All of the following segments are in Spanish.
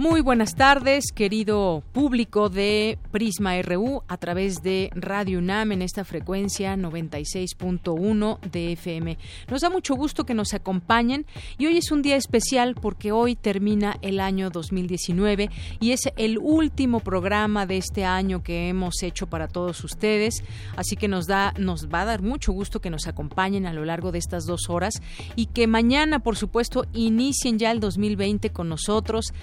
Muy buenas tardes, querido público de Prisma RU a través de Radio UNAM en esta frecuencia 96.1 de FM. Nos da mucho gusto que nos acompañen y hoy es un día especial porque hoy termina el año 2019 y es el último programa de este año que hemos hecho para todos ustedes, así que nos da nos va a dar mucho gusto que nos acompañen a lo largo de estas dos horas y que mañana, por supuesto, inicien ya el 2020 con nosotros.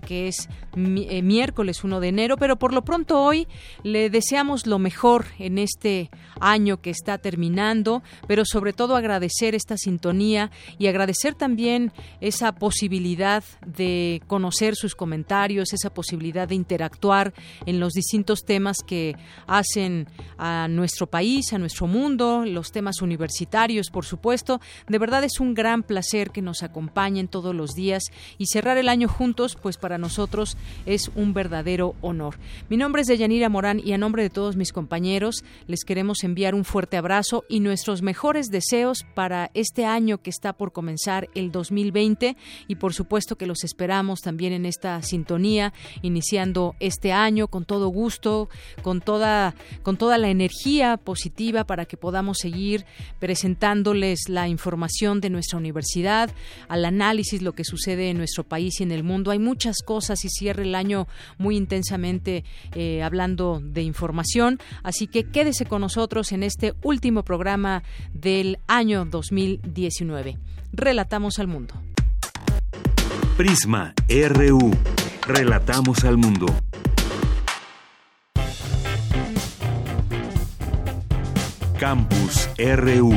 Que es eh, miércoles 1 de enero, pero por lo pronto hoy le deseamos lo mejor en este año que está terminando, pero sobre todo agradecer esta sintonía y agradecer también esa posibilidad de conocer sus comentarios, esa posibilidad de interactuar en los distintos temas que hacen a nuestro país, a nuestro mundo, los temas universitarios, por supuesto. De verdad es un gran placer que nos acompañen todos los días y cerrar el año juntos, pues pues para nosotros es un verdadero honor. Mi nombre es Deyanira Morán y a nombre de todos mis compañeros les queremos enviar un fuerte abrazo y nuestros mejores deseos para este año que está por comenzar el 2020 y por supuesto que los esperamos también en esta sintonía iniciando este año con todo gusto, con toda con toda la energía positiva para que podamos seguir presentándoles la información de nuestra universidad, al análisis lo que sucede en nuestro país y en el mundo. Hay muchas cosas y cierre el año muy intensamente eh, hablando de información. Así que quédese con nosotros en este último programa del año 2019. Relatamos al mundo. Prisma RU. Relatamos al mundo. Campus RU.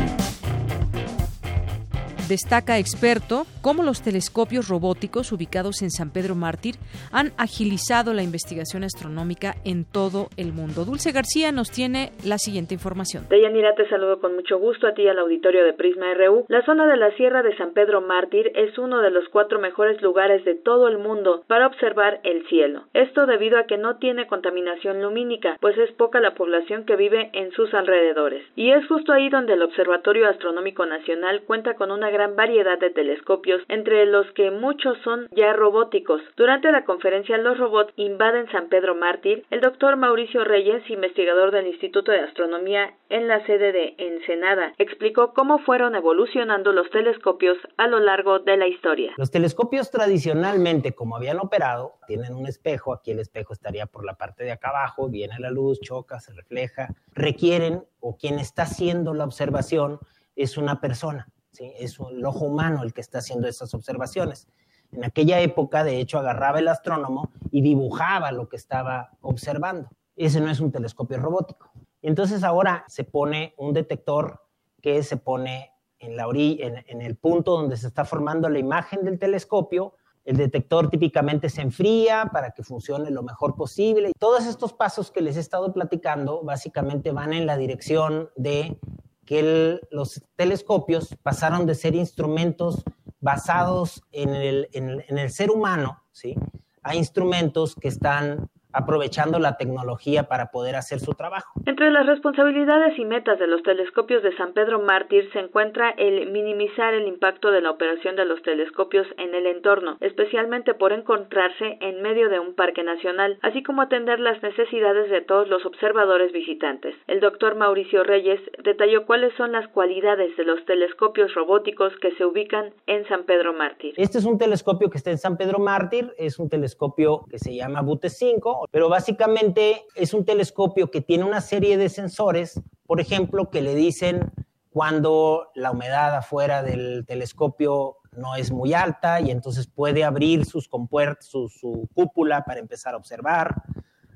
Destaca experto cómo los telescopios robóticos ubicados en San Pedro Mártir han agilizado la investigación astronómica en todo el mundo. Dulce García nos tiene la siguiente información. Deyanira, te saludo con mucho gusto a ti al auditorio de Prisma RU. La zona de la Sierra de San Pedro Mártir es uno de los cuatro mejores lugares de todo el mundo para observar el cielo. Esto debido a que no tiene contaminación lumínica, pues es poca la población que vive en sus alrededores. Y es justo ahí donde el Observatorio Astronómico Nacional cuenta con una gran variedad de telescopios, entre los que muchos son ya robóticos. Durante la conferencia Los robots invaden San Pedro Mártir, el doctor Mauricio Reyes, investigador del Instituto de Astronomía en la sede de Ensenada, explicó cómo fueron evolucionando los telescopios a lo largo de la historia. Los telescopios tradicionalmente, como habían operado, tienen un espejo, aquí el espejo estaría por la parte de acá abajo, viene la luz, choca, se refleja, requieren, o quien está haciendo la observación es una persona es el ojo humano el que está haciendo esas observaciones. En aquella época, de hecho, agarraba el astrónomo y dibujaba lo que estaba observando. Ese no es un telescopio robótico. Entonces ahora se pone un detector que se pone en, la en el punto donde se está formando la imagen del telescopio. El detector típicamente se enfría para que funcione lo mejor posible. Todos estos pasos que les he estado platicando básicamente van en la dirección de que los telescopios pasaron de ser instrumentos basados en el, en el ser humano, ¿sí? a instrumentos que están aprovechando la tecnología para poder hacer su trabajo. Entre las responsabilidades y metas de los telescopios de San Pedro Mártir se encuentra el minimizar el impacto de la operación de los telescopios en el entorno, especialmente por encontrarse en medio de un parque nacional, así como atender las necesidades de todos los observadores visitantes. El doctor Mauricio Reyes detalló cuáles son las cualidades de los telescopios robóticos que se ubican en San Pedro Mártir. Este es un telescopio que está en San Pedro Mártir, es un telescopio que se llama Bute 5 pero básicamente es un telescopio que tiene una serie de sensores, por ejemplo, que le dicen cuando la humedad afuera del telescopio no es muy alta y entonces puede abrir sus compuertas, su, cúpula para empezar a observar,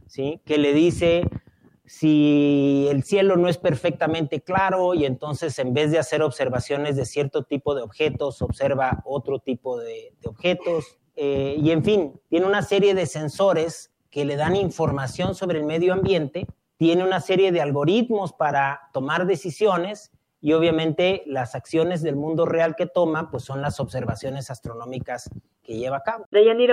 ¿sí? Que le dice si el cielo no es perfectamente claro y entonces en vez de hacer observaciones de cierto tipo de objetos, observa otro tipo de, de objetos. Eh, y en fin, tiene una serie de sensores que le dan información sobre el medio ambiente, tiene una serie de algoritmos para tomar decisiones y obviamente las acciones del mundo real que toma pues son las observaciones astronómicas que lleva a cabo.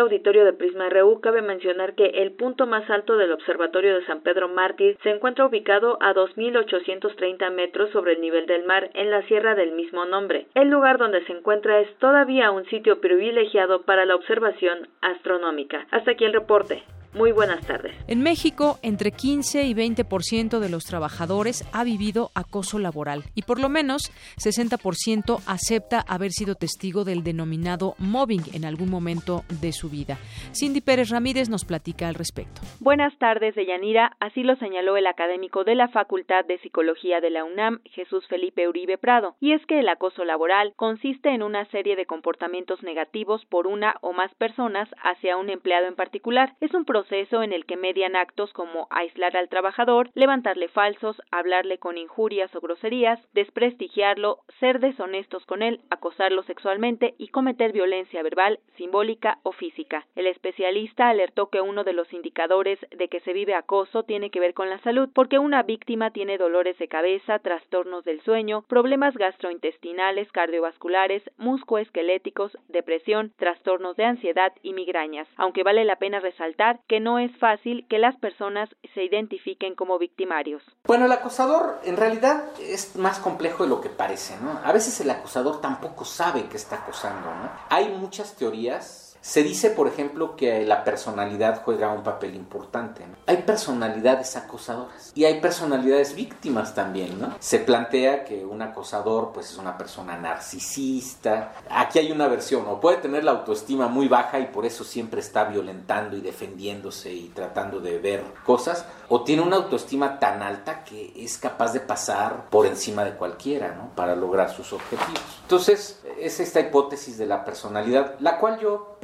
Auditorio de Prisma RU cabe mencionar que el punto más alto del Observatorio de San Pedro Mártir se encuentra ubicado a 2.830 metros sobre el nivel del mar en la sierra del mismo nombre. El lugar donde se encuentra es todavía un sitio privilegiado para la observación astronómica. Hasta aquí el reporte. Muy buenas tardes. En México, entre 15 y 20% de los trabajadores ha vivido acoso laboral y por lo menos 60% acepta haber sido testigo del denominado mobbing en algún momento de su vida. Cindy Pérez Ramírez nos platica al respecto. Buenas tardes, Deyanira. Así lo señaló el académico de la Facultad de Psicología de la UNAM, Jesús Felipe Uribe Prado. Y es que el acoso laboral consiste en una serie de comportamientos negativos por una o más personas hacia un empleado en particular. Es un proceso proceso en el que median actos como aislar al trabajador, levantarle falsos, hablarle con injurias o groserías, desprestigiarlo, ser deshonestos con él, acosarlo sexualmente y cometer violencia verbal, simbólica o física. El especialista alertó que uno de los indicadores de que se vive acoso tiene que ver con la salud, porque una víctima tiene dolores de cabeza, trastornos del sueño, problemas gastrointestinales, cardiovasculares, muscoesqueléticos, depresión, trastornos de ansiedad y migrañas. Aunque vale la pena resaltar que no es fácil que las personas se identifiquen como victimarios. Bueno, el acosador en realidad es más complejo de lo que parece, ¿no? A veces el acosador tampoco sabe que está acosando, ¿no? Hay muchas teorías yes se dice, por ejemplo, que la personalidad juega un papel importante. Hay personalidades acosadoras y hay personalidades víctimas también, ¿no? Se plantea que un acosador pues es una persona narcisista. Aquí hay una versión, o puede tener la autoestima muy baja y por eso siempre está violentando y defendiéndose y tratando de ver cosas, o tiene una autoestima tan alta que es capaz de pasar por encima de cualquiera, ¿no? Para lograr sus objetivos. Entonces, es esta hipótesis de la personalidad, la cual yo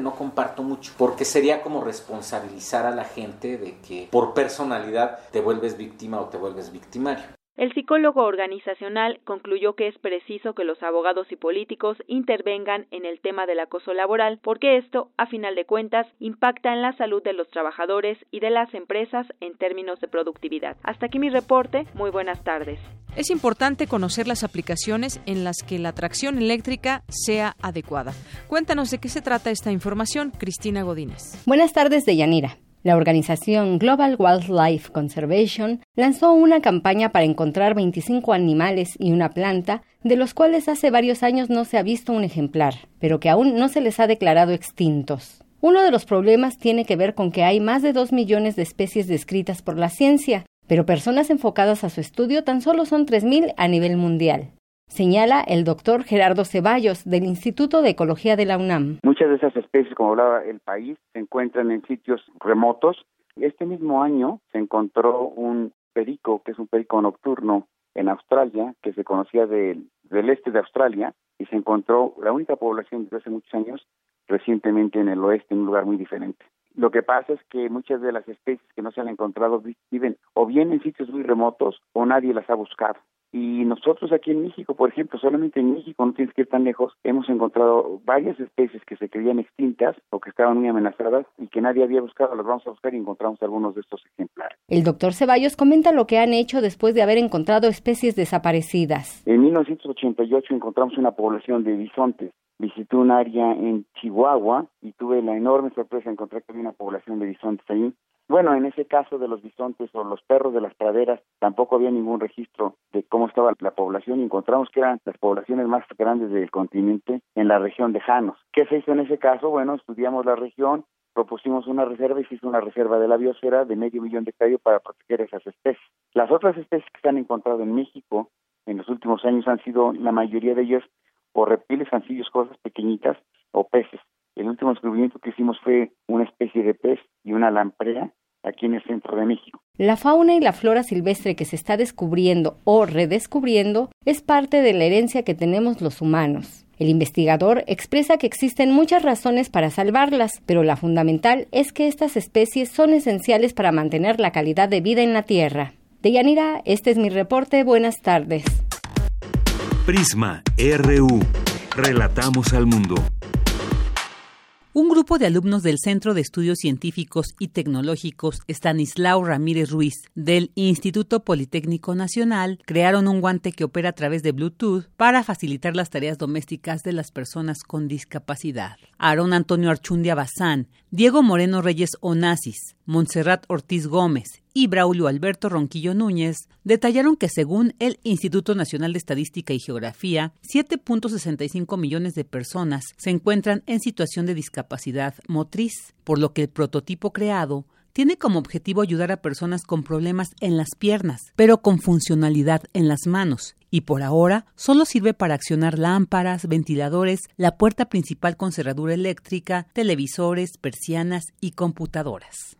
no comparto mucho, porque sería como responsabilizar a la gente de que por personalidad te vuelves víctima o te vuelves victimario. El psicólogo organizacional concluyó que es preciso que los abogados y políticos intervengan en el tema del acoso laboral porque esto, a final de cuentas, impacta en la salud de los trabajadores y de las empresas en términos de productividad. Hasta aquí mi reporte. Muy buenas tardes. Es importante conocer las aplicaciones en las que la tracción eléctrica sea adecuada. Cuéntanos de qué se trata esta información, Cristina Godínez. Buenas tardes, Deyanira. La organización Global Wildlife Conservation lanzó una campaña para encontrar 25 animales y una planta, de los cuales hace varios años no se ha visto un ejemplar, pero que aún no se les ha declarado extintos. Uno de los problemas tiene que ver con que hay más de 2 millones de especies descritas por la ciencia, pero personas enfocadas a su estudio tan solo son 3.000 a nivel mundial señala el doctor Gerardo Ceballos del Instituto de Ecología de la UNAM. Muchas de esas especies, como hablaba el país, se encuentran en sitios remotos. Este mismo año se encontró un perico, que es un perico nocturno en Australia, que se conocía del, del este de Australia, y se encontró la única población desde hace muchos años recientemente en el oeste, en un lugar muy diferente. Lo que pasa es que muchas de las especies que no se han encontrado viven o bien en sitios muy remotos o nadie las ha buscado. Y nosotros aquí en México, por ejemplo, solamente en México, no tienes que ir tan lejos, hemos encontrado varias especies que se creían extintas o que estaban muy amenazadas y que nadie había buscado. Las vamos a buscar y encontramos algunos de estos ejemplares. El doctor Ceballos comenta lo que han hecho después de haber encontrado especies desaparecidas. En 1988 encontramos una población de bisontes visité un área en Chihuahua y tuve la enorme sorpresa de encontrar que había una población de bisontes ahí. Bueno, en ese caso de los bisontes o los perros de las praderas, tampoco había ningún registro de cómo estaba la población y encontramos que eran las poblaciones más grandes del continente en la región de Janos. ¿Qué se hizo en ese caso? Bueno, estudiamos la región, propusimos una reserva y se hizo una reserva de la biosfera de medio millón de hectáreas para proteger esas especies. Las otras especies que se han encontrado en México en los últimos años han sido, la mayoría de ellas, o reptiles, anfibios, cosas pequeñitas o peces. El último descubrimiento que hicimos fue una especie de pez y una lamprea aquí en el centro de México. La fauna y la flora silvestre que se está descubriendo o redescubriendo es parte de la herencia que tenemos los humanos. El investigador expresa que existen muchas razones para salvarlas, pero la fundamental es que estas especies son esenciales para mantener la calidad de vida en la Tierra. Deyanira, este es mi reporte. Buenas tardes. Prisma RU. Relatamos al mundo. Un grupo de alumnos del Centro de Estudios Científicos y Tecnológicos Stanislao Ramírez Ruiz del Instituto Politécnico Nacional crearon un guante que opera a través de Bluetooth para facilitar las tareas domésticas de las personas con discapacidad. Aarón Antonio Archundia Bazán, Diego Moreno Reyes Onassis, Montserrat Ortiz Gómez y Braulio Alberto Ronquillo Núñez detallaron que según el Instituto Nacional de Estadística y Geografía, 7.65 millones de personas se encuentran en situación de discapacidad motriz, por lo que el prototipo creado tiene como objetivo ayudar a personas con problemas en las piernas, pero con funcionalidad en las manos, y por ahora solo sirve para accionar lámparas, ventiladores, la puerta principal con cerradura eléctrica, televisores, persianas y computadoras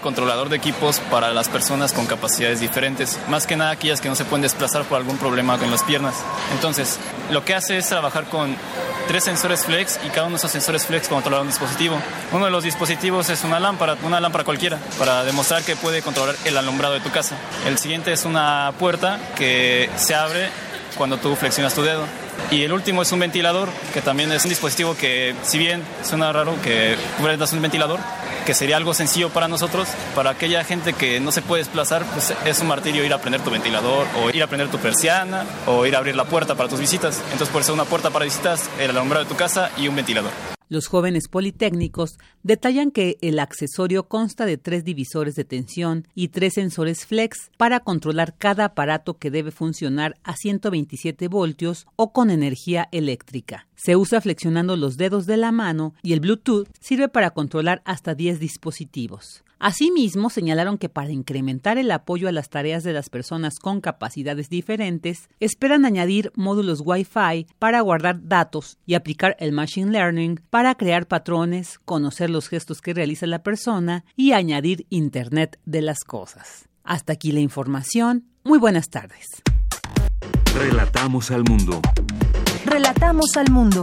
controlador de equipos para las personas con capacidades diferentes, más que nada aquellas que no se pueden desplazar por algún problema con las piernas. Entonces, lo que hace es trabajar con tres sensores flex y cada uno de esos sensores flex controlar un dispositivo. Uno de los dispositivos es una lámpara, una lámpara cualquiera, para demostrar que puede controlar el alumbrado de tu casa. El siguiente es una puerta que se abre cuando tú flexionas tu dedo. Y el último es un ventilador, que también es un dispositivo que, si bien suena raro que prendas un ventilador, que sería algo sencillo para nosotros, para aquella gente que no se puede desplazar, pues es un martirio ir a prender tu ventilador, o ir a prender tu persiana, o ir a abrir la puerta para tus visitas. Entonces puede ser una puerta para visitas, el alumbrado de tu casa y un ventilador. Los jóvenes politécnicos detallan que el accesorio consta de tres divisores de tensión y tres sensores flex para controlar cada aparato que debe funcionar a 127 voltios o con energía eléctrica. Se usa flexionando los dedos de la mano y el Bluetooth sirve para controlar hasta 10 dispositivos. Asimismo, señalaron que para incrementar el apoyo a las tareas de las personas con capacidades diferentes, esperan añadir módulos Wi-Fi para guardar datos y aplicar el Machine Learning para crear patrones, conocer los gestos que realiza la persona y añadir Internet de las cosas. Hasta aquí la información. Muy buenas tardes. Relatamos al mundo. Relatamos al mundo.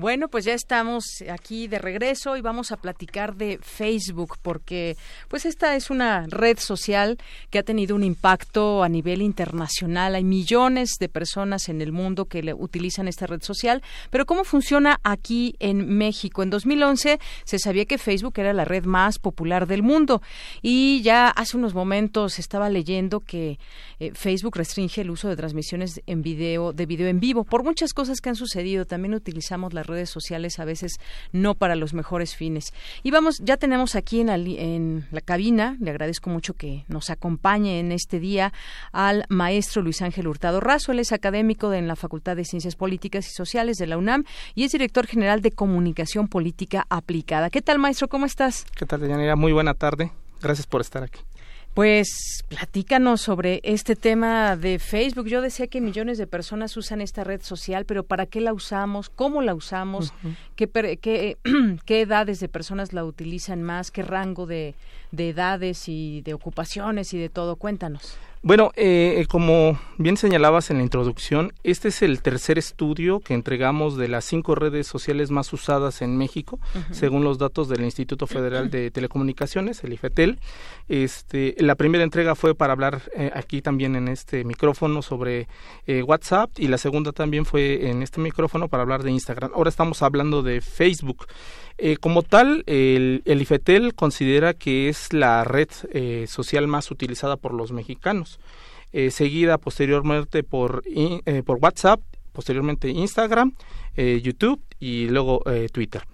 Bueno, pues ya estamos aquí de regreso y vamos a platicar de Facebook porque pues esta es una red social que ha tenido un impacto a nivel internacional. Hay millones de personas en el mundo que le utilizan esta red social, pero ¿cómo funciona aquí en México? En 2011 se sabía que Facebook era la red más popular del mundo y ya hace unos momentos estaba leyendo que eh, Facebook restringe el uso de transmisiones en video de video en vivo por muchas cosas que han sucedido. También utilizamos la redes sociales a veces no para los mejores fines. Y vamos, ya tenemos aquí en la, en la cabina, le agradezco mucho que nos acompañe en este día al maestro Luis Ángel Hurtado Razo, él es académico en la Facultad de Ciencias Políticas y Sociales de la UNAM y es director general de Comunicación Política Aplicada. ¿Qué tal, maestro? ¿Cómo estás? ¿Qué tal, Deyanira? Muy buena tarde. Gracias por estar aquí. Pues platícanos sobre este tema de Facebook. Yo decía que millones de personas usan esta red social, pero ¿para qué la usamos? ¿Cómo la usamos? ¿Qué, qué, qué edades de personas la utilizan más? ¿Qué rango de, de edades y de ocupaciones y de todo? Cuéntanos. Bueno, eh, como bien señalabas en la introducción, este es el tercer estudio que entregamos de las cinco redes sociales más usadas en México, según los datos del Instituto Federal de Telecomunicaciones, el IFETEL. Este, la primera entrega fue para hablar eh, aquí también en este micrófono sobre eh, WhatsApp y la segunda también fue en este micrófono para hablar de Instagram. Ahora estamos hablando de Facebook. Eh, como tal, el, IFETEL considera que es la red eh, social más utilizada por los mexicanos, eh, seguida posteriormente por, por WhatsApp, posteriormente Instagram, YouTube y luego Twitter.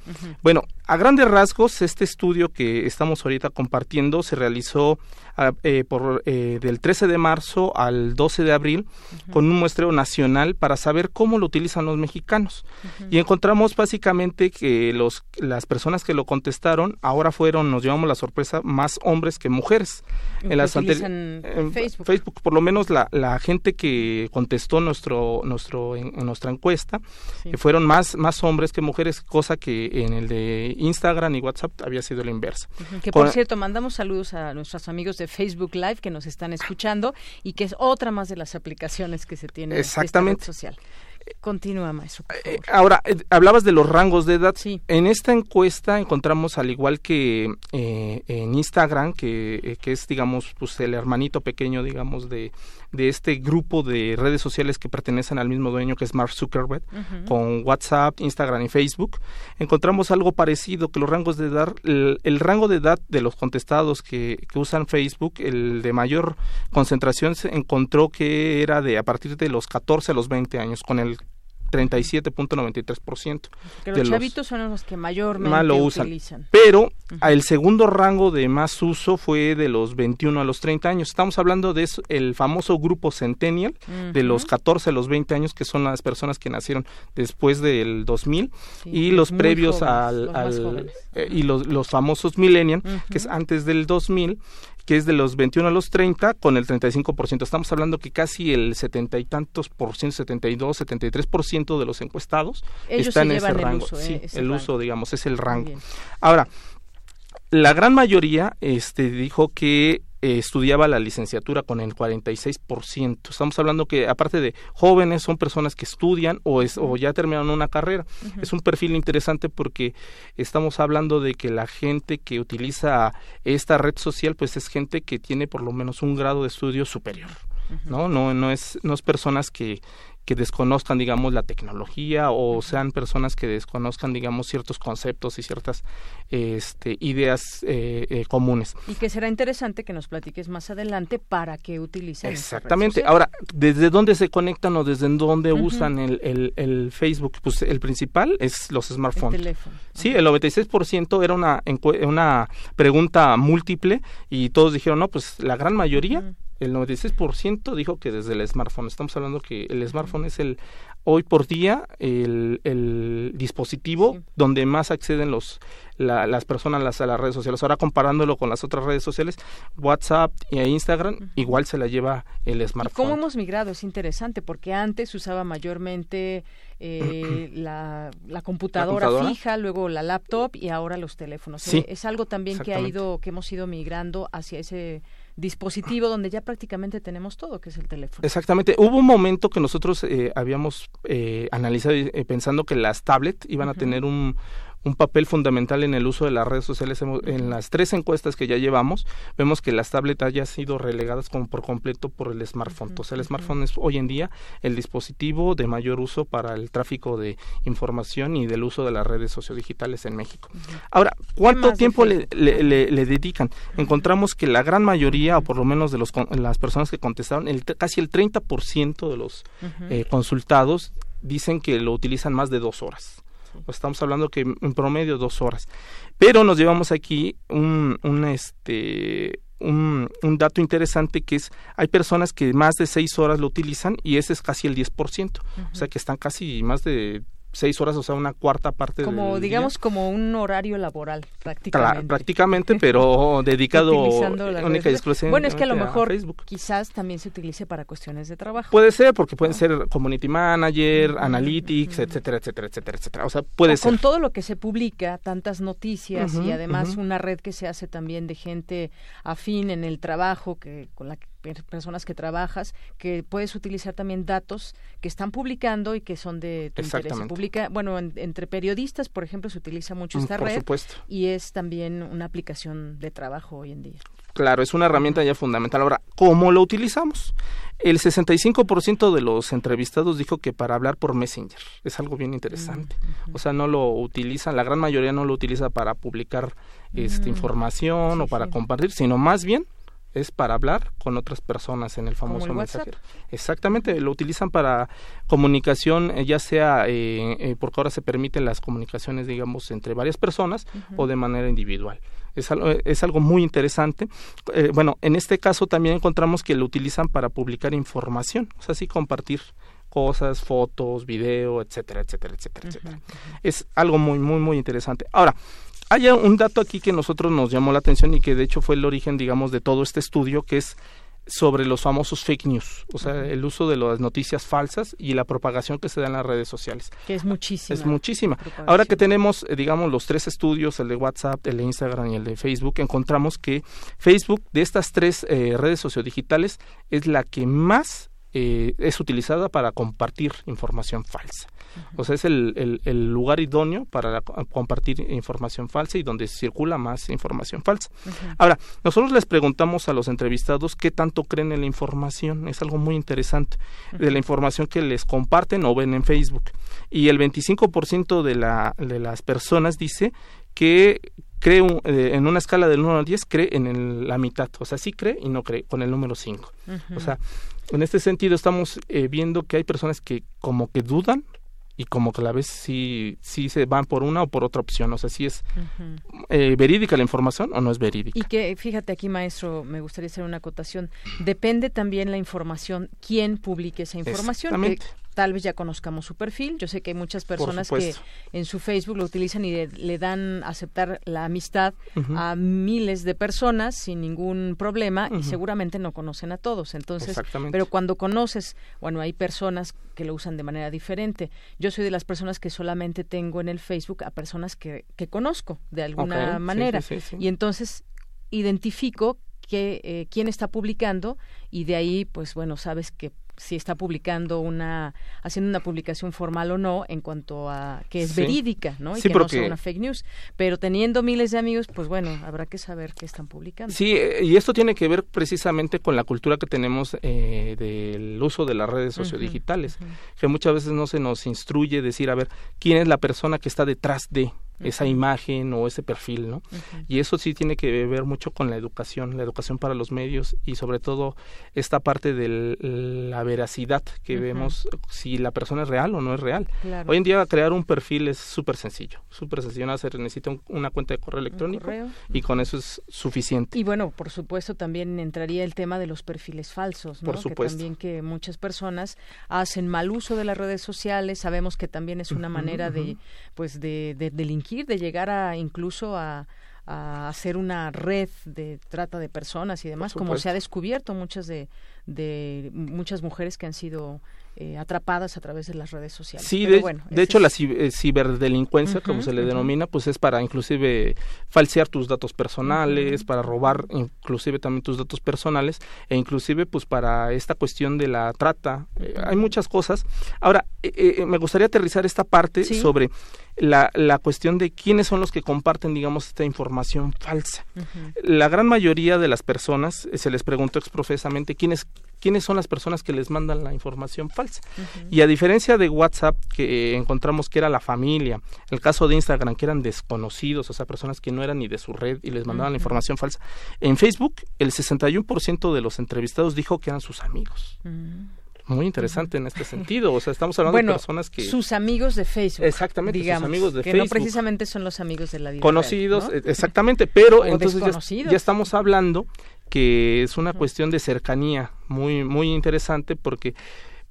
Bueno, a grandes rasgos, este estudio que estamos ahorita compartiendo se realizó ah, eh, por, eh, del 13 de marzo al 12 de abril con un muestreo nacional para saber cómo lo utilizan los mexicanos. Y encontramos básicamente que los, las personas que lo contestaron ahora fueron, nos llevamos la sorpresa, más hombres que mujeres. En las Facebook. Facebook, por lo menos la, la gente que contestó nuestro, nuestro, en, nuestra encuesta, eh, fueron más, más hombres que mujeres, cosa que en el de Instagram y WhatsApp había sido la inversa. Que por cierto, mandamos saludos a nuestros amigos de Facebook Live que nos están escuchando y que es otra más de las aplicaciones que se tienen Exactamente. esta red social. Continúa, maestro. Eh, ahora, eh, hablabas de los rangos de edad. Sí. En esta encuesta encontramos, al igual que eh, en Instagram, que, que, es, digamos, pues el hermanito pequeño, digamos, de, de este grupo de redes sociales que pertenecen al mismo dueño que es Mark Zuckerberg, con WhatsApp, Instagram y Facebook, encontramos algo parecido que los rangos de edad, el, rango de edad de los contestados que, que, usan Facebook, el de mayor concentración se encontró que era de a partir de los 14 a los 20 años, con el 37.93%. Que los, chavitos son los que mayormente lo usan. utilizan. Pero el segundo rango de más uso fue de los 21 a los 30 años. Estamos hablando de el famoso grupo Centennial, de los 14 a los 20 años, que son las personas que nacieron después del 2000 y los previos al, eh, y los, los famosos Millennial, que es antes del 2000 que es de los 21 a los 30 con el 35%. Estamos hablando que casi el setenta y tantos por ciento, 72, 73 por ciento de los encuestados están en ese rango. Sí, el uso, digamos, es el rango. Ahora, la gran mayoría este, dijo que eh, estudiaba la licenciatura con el 46%. Estamos hablando que aparte de jóvenes son personas que estudian o, es, o ya terminaron una carrera. Es un perfil interesante porque estamos hablando de que la gente que utiliza esta red social pues es gente que tiene por lo menos un grado de estudio superior. ¿no? No, no, es, no es personas que, que desconozcan, digamos, la tecnología o sean personas que desconozcan, digamos, ciertos conceptos y ciertas este, ideas eh, eh, comunes. Y que será interesante que nos platiques más adelante para qué utilizan. Exactamente. Ahora, ¿desde dónde se conectan o desde dónde usan el, el, Facebook? Pues el principal es los smartphones. El teléfono. Sí, el 96% era una, una pregunta múltiple y todos dijeron, no, pues la gran mayoría el 96% dijo que desde el smartphone. Estamos hablando que el smartphone es el hoy por día el, el dispositivo donde más acceden los las personas las, a las redes sociales. Ahora comparándolo con las otras redes sociales, WhatsApp e Instagram, igual se la lleva el smartphone. ¿Cómo hemos migrado? Es interesante porque antes usaba mayormente eh, la, la, computadora fija, luego la laptop y ahora los teléfonos. Sí, es algo también que ha ido que hemos ido migrando hacia ese dispositivo donde ya prácticamente tenemos todo, que es el teléfono. Exactamente. Hubo un momento que nosotros eh, habíamos eh, analizado eh, pensando que las tablets iban a tener un, un papel fundamental en el uso de las redes sociales. En las tres encuestas que ya llevamos, vemos que las tabletas ya han sido relegadas como por completo por el smartphone. O sea, el smartphone es hoy en día el dispositivo de mayor uso para el tráfico de información y del uso de las redes sociodigitales en México. Ahora, ¿cuánto tiempo le, le, dedican? Encontramos que la gran mayoría, o por lo menos de los, las personas que contestaron, el, casi el 30% de los eh, consultados dicen que lo utilizan más de dos horas. Estamos hablando que en promedio dos horas. Pero nos llevamos aquí un, un este un, un, dato interesante que es hay personas que más de seis horas lo utilizan y ese es casi el 10%, o sea que están casi más de seis horas, o sea, una cuarta parte como digamos como un horario laboral prácticamente. Prácticamente pero dedicado única y exclusivamente bueno es que a lo mejor quizás también se utilice para cuestiones de trabajo. Puede ser porque pueden ser community manager analytics etcétera etcétera etcétera etcétera. O sea puede ser con todo lo que se publica tantas noticias y además una red que se hace también de gente afín en el trabajo que con la que personas que trabajas, que puedes utilizar también datos que están publicando y que son de tu interés. publica, bueno, entre periodistas, por ejemplo, se utiliza mucho mm, esta red y es también una aplicación de trabajo hoy en día. Claro, es una herramienta ya fundamental. Ahora, ¿cómo lo utilizamos? El 65% de los entrevistados dijo que para hablar por Messenger. Es algo bien interesante. Mm, o sea, no lo utilizan, la gran mayoría no lo utiliza para publicar esta mm, información o para compartir, sino más bien es para hablar con otras personas en el famoso mensajero. Exactamente, lo utilizan para comunicación, eh, ya sea eh, eh, porque ahora se permiten las comunicaciones, digamos, entre varias personas o de manera individual. Es algo, es algo muy interesante. bueno, en este caso también encontramos que lo utilizan para publicar información, o sea, sí compartir cosas, fotos, video, etcétera, etcétera, etcétera, etcétera. Es algo muy, muy, muy interesante. Ahora, hay un dato aquí que nosotros nos llamó la atención y que de hecho fue el origen, digamos, de todo este estudio, que es sobre los famosos fake news, o sea, el uso de las noticias falsas y la propagación que se da en las redes sociales. Que es muchísima. Es muchísima. Ahora que tenemos, eh, digamos, los tres estudios, el de WhatsApp, el de Instagram y el de Facebook, encontramos que Facebook, de estas tres eh, redes sociodigitales, es la que más eh, es utilizada para compartir información falsa. O sea, es el, el, lugar idóneo para compartir información falsa y donde circula más información falsa. Ahora, nosotros les preguntamos a los entrevistados qué tanto creen en la información. Es algo muy interesante de la información que les comparten o ven en Facebook. Y el 25% de, la, de las personas dice que cree eh, en una escala del 1 al 10 cree en la mitad, o sea, sí cree y no cree con el número 5. O sea, en este sentido estamos eh, viendo que hay personas que como que dudan y como que a la vez sí, sí se van por una o por otra opción, o sea, si es eh, verídica la información o no es verídica. Y que, fíjate aquí, maestro, me gustaría hacer una acotación, depende también la información, quién publique esa información, que tal vez ya conozcamos su perfil. Yo sé que hay muchas personas que en su Facebook lo utilizan y le, dan aceptar la amistad a miles de personas sin ningún problema y seguramente no conocen a todos. Entonces, pero cuando conoces, bueno, hay personas que lo usan de manera diferente. Yo soy de las personas que solamente tengo en el Facebook a personas que, que conozco de alguna manera. y entonces identifico que, eh, quién está publicando y de ahí, pues bueno, sabes que si está publicando una, haciendo una publicación formal o no en cuanto a que es verídica, ¿no? Y que no sea una fake news. Pero teniendo miles de amigos, pues bueno, habrá que saber qué están publicando. Sí, eh, y esto tiene que ver precisamente con la cultura que tenemos eh, del uso de las redes sociodigitales, que muchas veces no se nos instruye decir, a ver, quién es la persona que está detrás de esa imagen o ese perfil, ¿no? Y eso sí tiene que ver mucho con la educación, la educación para los medios y sobre todo esta parte de la veracidad que vemos si la persona es real o no es real. Hoy en día crear un perfil es súper sencillo, súper sencillo, se necesita una cuenta de correo electrónico y con eso es suficiente. Y bueno, por supuesto también entraría el tema de los perfiles falsos, ¿no? Por supuesto. Que también que muchas personas hacen mal uso de las redes sociales, sabemos que también es una manera de pues de, de delinquir de llegar a incluso a, a hacer una red de trata de personas y demás, como se ha descubierto muchas de, de muchas mujeres que han sido eh, atrapadas a través de las redes sociales. Sí, de, de hecho la eh, ciberdelincuencia, como se le denomina, pues es para inclusive falsear tus datos personales, para robar inclusive también tus datos personales e inclusive pues para esta cuestión de la trata. Eh, hay muchas cosas. Ahora, me gustaría aterrizar esta parte sobre la, la cuestión de quiénes son los que comparten, digamos, esta información falsa. La gran mayoría de las personas, se les preguntó exprofesamente quiénes quiénes son las personas que les mandan la información falsa. Y a diferencia de WhatsApp, que encontramos que era la familia, el caso de Instagram, que eran desconocidos, o sea, personas que no eran ni de su red y les mandaban la información falsa, en Facebook el 61% de los entrevistados dijo que eran sus amigos. Muy interesante en este sentido. O sea, estamos hablando de personas que. Sus amigos de Facebook. Exactamente, sus amigos de que Facebook. no precisamente son los amigos de la vida. Conocidos, exactamente, pero entonces ya, estamos hablando que es una cuestión de cercanía muy, muy interesante porque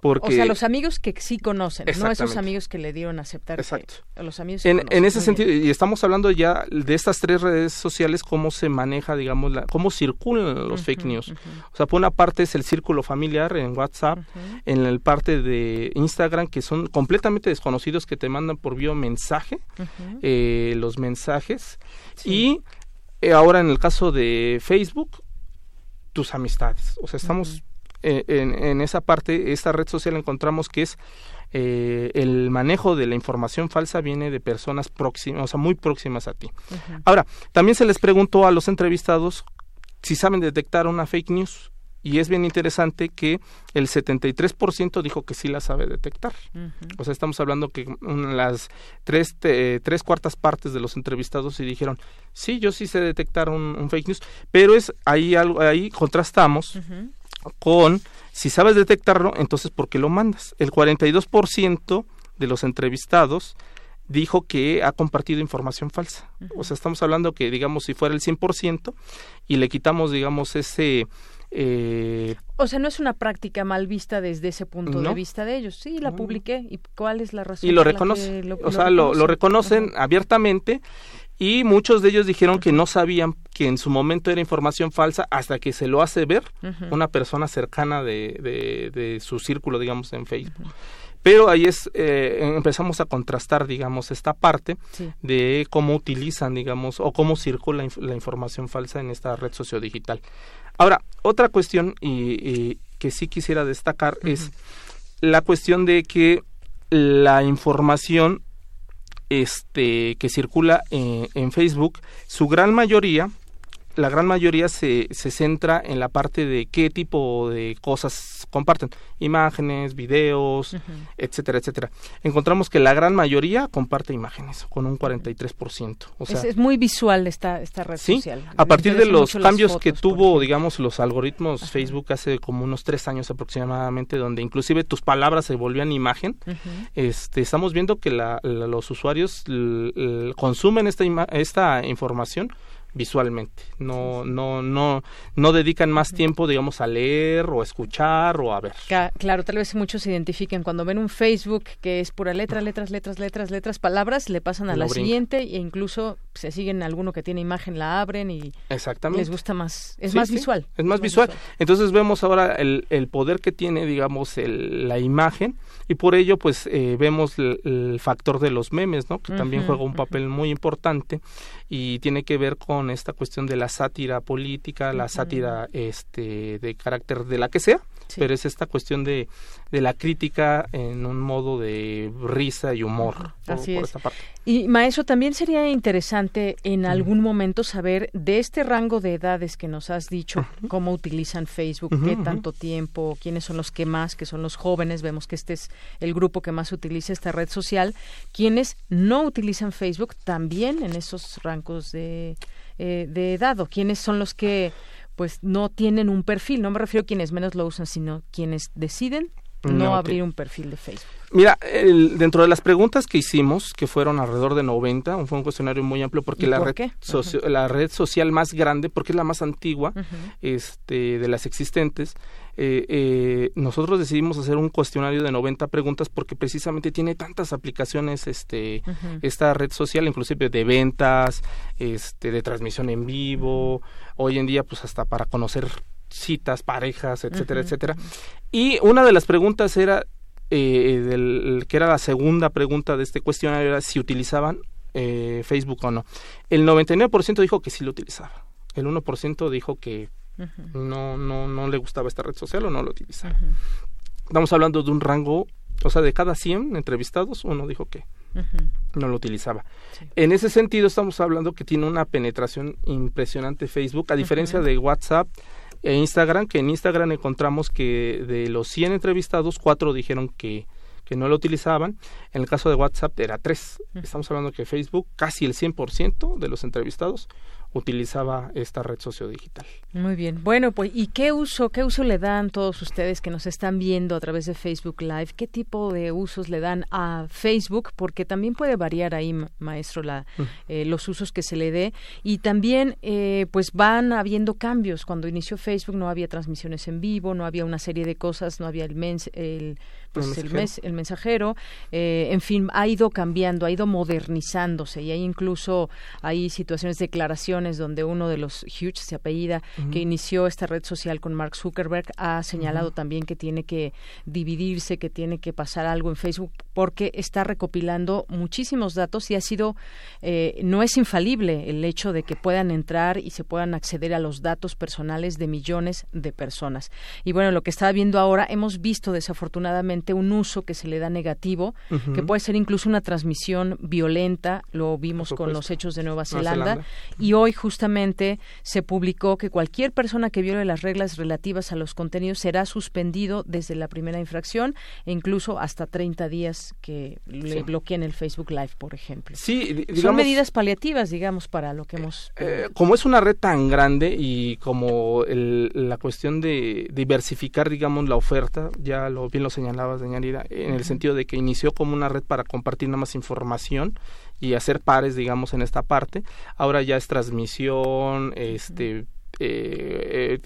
porque... O sea, los amigos que sí conocen, no esos amigos que le dieron a aceptar. Exacto. los amigos en, en, ese sentido, y estamos hablando ya de estas tres redes sociales, cómo se maneja, digamos, la, cómo circulan los fake news. O sea, por una parte es el círculo familiar en WhatsApp, en el parte de Instagram, que son completamente desconocidos que te mandan por vía mensaje eh, los mensajes. Y eh, ahora en el caso de Facebook, tus amistades. O sea, estamos eh, en, esa parte, esta red social encontramos que es eh, el manejo de la información falsa viene de personas próximas, o sea, muy próximas a ti. Ahora, también se les preguntó a los entrevistados si saben detectar una fake news. Y es bien interesante que el 73% dijo que sí la sabe detectar. O sea, estamos hablando que las tres, tres cuartas partes de los entrevistados sí dijeron, sí, yo sí sé detectar un, fake news, pero es ahí, algo, ahí contrastamos con, si sabes detectarlo, entonces ¿por qué lo mandas? El 42% de los entrevistados dijo que ha compartido información falsa. O sea, estamos hablando que, digamos, si fuera el 100% y le quitamos, digamos, ese eh, o sea, no es una práctica mal vista desde ese punto de vista de ellos. Sí, la publiqué. ¿Y cuál es la razón? Y lo reconocen. o sea, lo, reconocen abiertamente y muchos de ellos dijeron que no sabían que en su momento era información falsa hasta que se lo hace ver una persona cercana de, de, su círculo, digamos, en Facebook. Pero ahí es, eh, empezamos a contrastar, digamos, esta parte de cómo utilizan, digamos, o cómo circula la, información falsa en esta red sociodigital. Ahora, otra cuestión y, que sí quisiera destacar es la cuestión de que la información este, que circula en, en Facebook, su gran mayoría la gran mayoría se, se centra en la parte de qué tipo de cosas comparten, imágenes, videos, etcétera, etcétera. Encontramos que la gran mayoría comparte imágenes, con un 43%. O sea, es, muy visual esta, esta red ¿sí? social. A partir de los cambios que tuvo, digamos, los algoritmos Facebook hace como unos tres años aproximadamente, donde inclusive tus palabras se volvían imagen, este, estamos viendo que la, los usuarios consumen esta, esta información visualmente. No, no, no, no dedican más tiempo, digamos, a leer o a escuchar o a ver. Claro, tal vez muchos se identifiquen. Cuando ven un Facebook que es pura letra, letras, letras, letras, letras, palabras, le pasan a la siguiente e incluso se siguen alguno que tiene imagen, la abren y les gusta más. Es más visual. Es más, visual. Entonces vemos ahora el, el poder que tiene, digamos, el, la imagen y por ello, pues, eh, vemos el, factor de los memes, ¿no? Que también juega un papel muy importante y tiene que ver con esta cuestión de la sátira política, la sátira este de carácter de la que sea, pero es esta cuestión de, de la crítica en un modo de risa y humor. Así es. Y maestro, también sería interesante en algún momento saber de este rango de edades que nos has dicho, cómo utilizan Facebook, qué tanto tiempo, quiénes son los que más, que son los jóvenes, vemos que este es el grupo que más utiliza esta red social, quienes no utilizan Facebook también en esos rangos de, eh, de edad, o quiénes son los que pues no tienen un perfil. No me refiero a quienes menos lo usan, sino quienes deciden no, abrir un perfil de Facebook. Mira, dentro de las preguntas que hicimos, que fueron alrededor de 90, fue un cuestionario muy amplio porque la, red la red social más grande, porque es la más antigua este, de las existentes, eh, eh, nosotros decidimos hacer un cuestionario de 90 preguntas porque precisamente tiene tantas aplicaciones este, esta red social, inclusive de ventas, este, de transmisión en vivo, hoy en día pues hasta para conocer citas, parejas, etcétera, etcétera. Y una de las preguntas era, eh, del, que era la segunda pregunta de este cuestionario, era si utilizaban eh, Facebook o no. El 99% dijo que sí lo utilizaba. El 1% dijo que no, no, no le gustaba esta red social o no lo utilizaba. Estamos hablando de un rango, o sea, de cada 100 entrevistados, uno dijo que no lo utilizaba. En ese sentido, estamos hablando que tiene una penetración impresionante Facebook, a diferencia de WhatsApp, e Instagram, que en Instagram encontramos que de los 100 entrevistados, cuatro dijeron que, que no lo utilizaban. En el caso de WhatsApp era tres. Estamos hablando que Facebook, casi el 100% de los entrevistados utilizaba esta red sociodigital. Muy bien. Bueno, pues ¿y qué uso, qué uso le dan todos ustedes que nos están viendo a través de Facebook Live? ¿Qué tipo de usos le dan a Facebook? Porque también puede variar ahí, maestro, la, eh, los usos que se le dé. Y también, eh, pues van habiendo cambios. Cuando inició Facebook no había transmisiones en vivo, no había una serie de cosas, no había el, mens el pues el, mes, el mensajero, eh, en fin, ha ido cambiando, ha ido modernizándose y hay incluso hay situaciones, declaraciones donde uno de los Hughes se apellida, que inició esta red social con Mark Zuckerberg, ha señalado también que tiene que dividirse, que tiene que pasar algo en Facebook porque está recopilando muchísimos datos y ha sido, eh, no es infalible el hecho de que puedan entrar y se puedan acceder a los datos personales de millones de personas. Y bueno, lo que está viendo ahora, hemos visto desafortunadamente un uso que se le da negativo, que puede ser incluso una transmisión violenta, lo vimos con los hechos de Nueva Zelanda, y hoy justamente se publicó que cualquier persona que viole las reglas relativas a los contenidos será suspendido desde la primera infracción e incluso hasta 30 días que le bloqueen el Facebook Live, por ejemplo. Sí, Son medidas paliativas, digamos, para lo que hemos... Eh, como es una red tan grande y como la cuestión de diversificar, digamos, la oferta, ya lo bien lo señalaba en el sentido de que inició como una red para compartir nada más información y hacer pares, digamos, en esta parte. Ahora ya es transmisión, este, eh,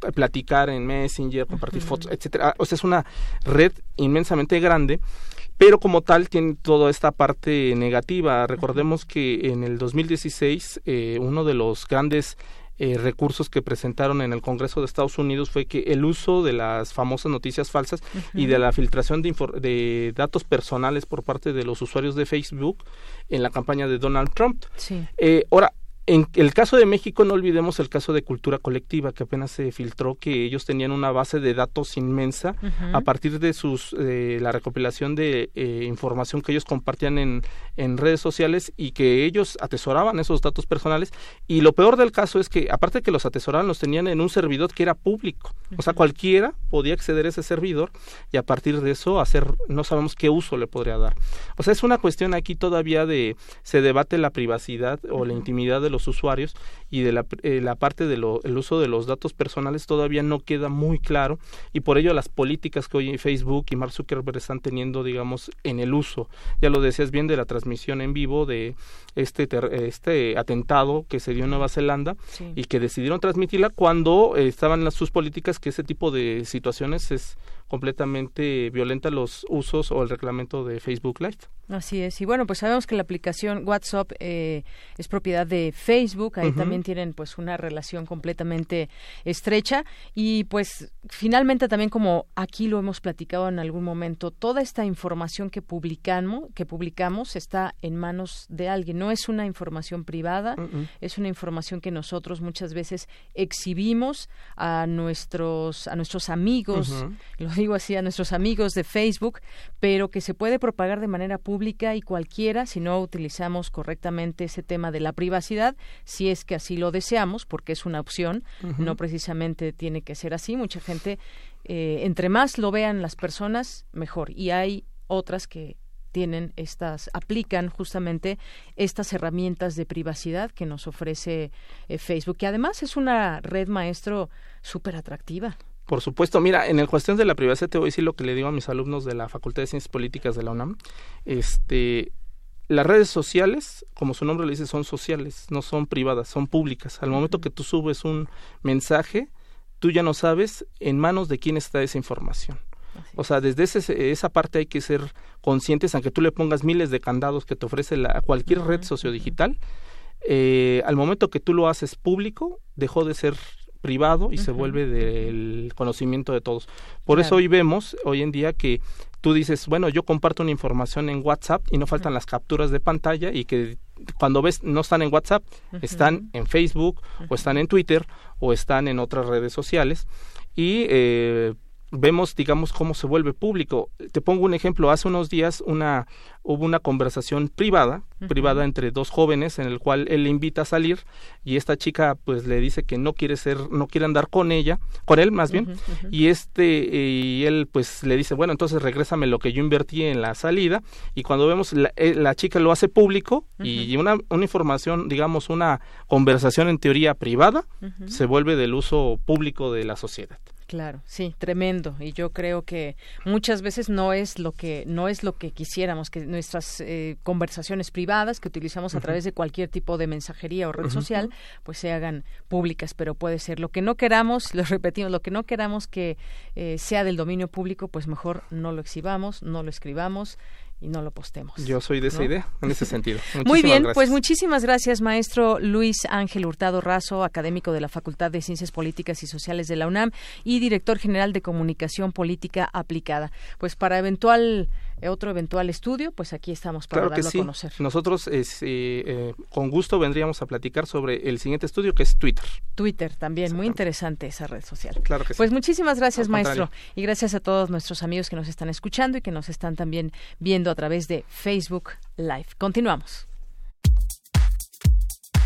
eh, platicar en Messenger, compartir fotos, etcétera. O sea, es una red inmensamente grande pero como tal tiene toda esta parte negativa. Recordemos que en el 2016 eh, uno de los grandes eh, recursos que presentaron en el Congreso de Estados Unidos fue que el uso de las famosas noticias falsas y de la filtración de, de, datos personales por parte de los usuarios de Facebook en la campaña de Donald Trump. Sí. Eh, ahora, en el caso de México, no olvidemos el caso de cultura colectiva, que apenas se filtró que ellos tenían una base de datos inmensa a partir de sus eh, la recopilación de eh, información que ellos compartían en, en redes sociales y que ellos atesoraban esos datos personales. Y lo peor del caso es que, aparte de que los atesoraban, los tenían en un servidor que era público. O sea, cualquiera podía acceder a ese servidor y a partir de eso hacer, no sabemos qué uso le podría dar. O sea, es una cuestión aquí todavía de, se debate la privacidad o la intimidad de los los usuarios y de la, eh, la parte del uso de los datos personales todavía no queda muy claro y por ello las políticas que hoy Facebook y Mark Zuckerberg están teniendo, digamos, en el uso, ya lo decías bien, de la transmisión en vivo de este, este atentado que se dio en Nueva Zelanda y que decidieron transmitirla cuando eh, estaban las, sus políticas que ese tipo de situaciones es completamente violenta los usos o el reglamento de Facebook Live. Así es. Y bueno, pues sabemos que la aplicación WhatsApp eh, es propiedad de Facebook. Ahí también tienen pues una relación completamente estrecha. Y pues finalmente también como aquí lo hemos platicado en algún momento, toda esta información que publicamos, que publicamos está en manos de alguien. No es una información privada, es una información que nosotros muchas veces exhibimos a nuestros, a nuestros amigos, lo digo así, a nuestros amigos de Facebook, pero que se puede propagar de manera pública pública y cualquiera si no utilizamos correctamente ese tema de la privacidad, si es que así lo deseamos, porque es una opción, no precisamente tiene que ser así. Mucha gente, eh, entre más lo vean las personas, mejor. Y hay otras que tienen estas, aplican justamente estas herramientas de privacidad que nos ofrece eh, Facebook, que además es una red maestro súper atractiva. Por supuesto, mira, en el cuestión de la privacidad te voy a decir lo que le digo a mis alumnos de la Facultad de Ciencias Políticas de la UNAM. Este, las redes sociales, como su nombre le dice, son sociales, no son privadas, son públicas. Al momento que tú subes un mensaje, tú ya no sabes en manos de quién está esa información. O sea, desde ese, esa parte hay que ser conscientes, aunque tú le pongas miles de candados que te ofrece la, cualquier red sociodigital, eh, al momento que tú lo haces público, dejó de ser privado y se vuelve del conocimiento de todos. Por eso hoy vemos, hoy en día, que tú dices, bueno, yo comparto una información en WhatsApp y no faltan las capturas de pantalla y que cuando ves no están en WhatsApp, están en Facebook o están en Twitter o están en otras redes sociales y eh, vemos, digamos, cómo se vuelve público. Te pongo un ejemplo. Hace unos días una, hubo una conversación privada, privada entre dos jóvenes, en el cual él le invita a salir y esta chica, pues, le dice que no quiere ser, no quiere andar con ella, con él más bien, y este, y él, pues, le dice, bueno, entonces regrésame lo que yo invertí en la salida, y cuando vemos, la, eh, la chica lo hace público y una, una información, digamos, una conversación en teoría privada, se vuelve del uso público de la sociedad. Claro, sí, tremendo. Y yo creo que muchas veces no es lo que no es lo que quisiéramos que nuestras eh, conversaciones privadas que utilizamos a través de cualquier tipo de mensajería o red social, pues se hagan públicas. Pero puede ser lo que no queramos, lo repetimos, lo que no queramos que eh, sea del dominio público, pues mejor no lo exhibamos, no lo escribamos y no lo postemos. Yo soy de esa idea, en ese sentido. Muy bien, pues muchísimas gracias, maestro Luis Ángel Hurtado Razo, académico de la Facultad de Ciencias Políticas y Sociales de la UNAM y director general de Comunicación Política Aplicada. Pues para eventual otro eventual estudio, pues aquí estamos para darlo a conocer. Nosotros eh, eh, con gusto vendríamos a platicar sobre el siguiente estudio que es Twitter. Twitter también, muy interesante esa red social. Claro que pues muchísimas gracias, maestro, y gracias a todos nuestros amigos que nos están escuchando y que nos están también viendo a través de Facebook Live. Continuamos.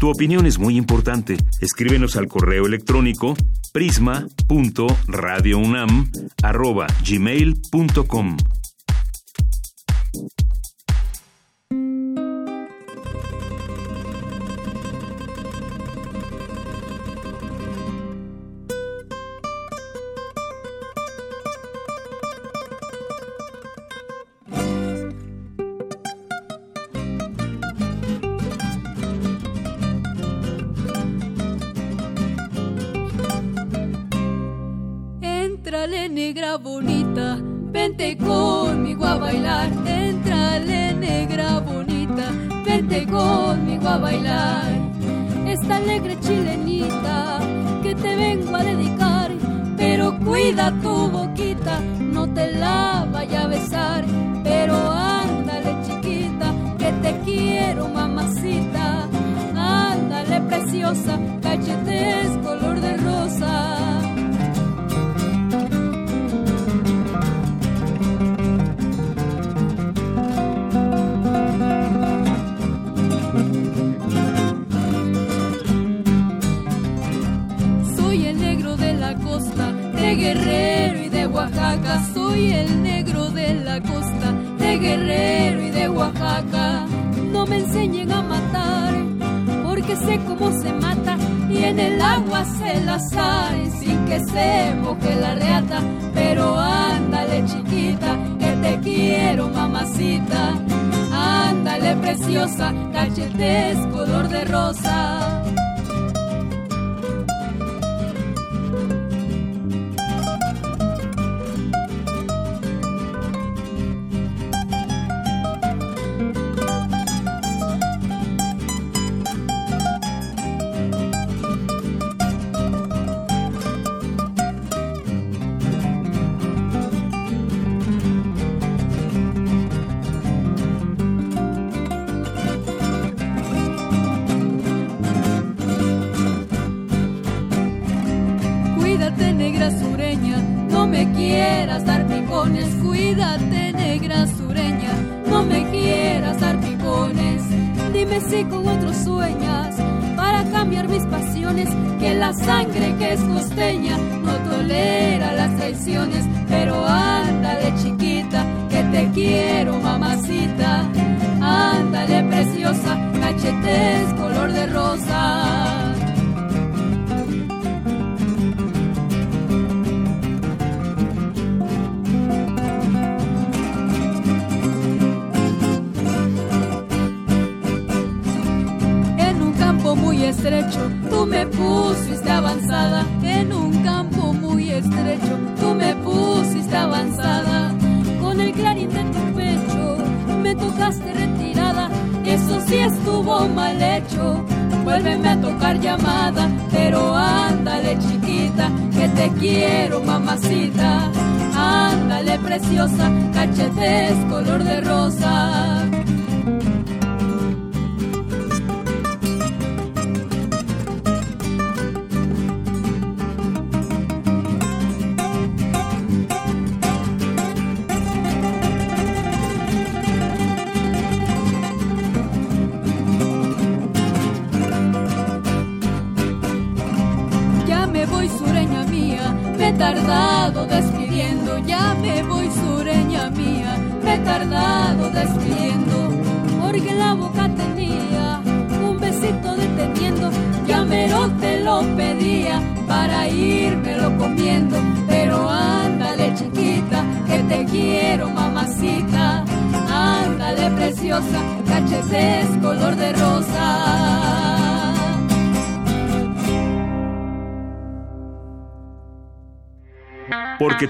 Tu opinión es muy importante. Escríbenos al correo electrónico prisma.radiounam@gmail.com. Entrale negra bonita. Vente conmigo a bailar, entrale negra bonita, vente conmigo a bailar. Esta alegre chilenita que te vengo a dedicar, pero cuida tu boquita, no te la vaya a besar, pero ándale chiquita, que te quiero mamacita, ándale preciosa, cachetes color de rosa. Soy el negro de la costa, de Guerrero y de Oaxaca. No me enseñen a matar, porque sé cómo se mata y en el agua se la sale sin que se moje la reata. Pero ándale chiquita, que te quiero mamacita. Ándale preciosa, cachetes color de rosa.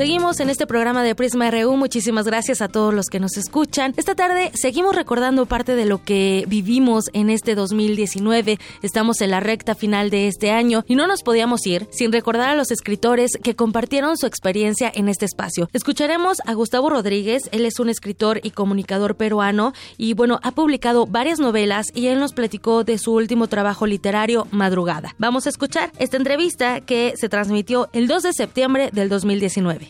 Seguimos en este programa de Prisma RU. Muchísimas gracias a todos los que nos escuchan. Esta tarde seguimos recordando parte de lo que vivimos en este 2019. Estamos en la recta final de este año y no nos podíamos ir sin recordar a los escritores que compartieron su experiencia en este espacio. Escucharemos a Gustavo Rodríguez. Él es un escritor y comunicador peruano y bueno, ha publicado varias novelas y él nos platicó de su último trabajo literario, Madrugada. Vamos a escuchar esta entrevista que se transmitió el 2 de septiembre del 2019.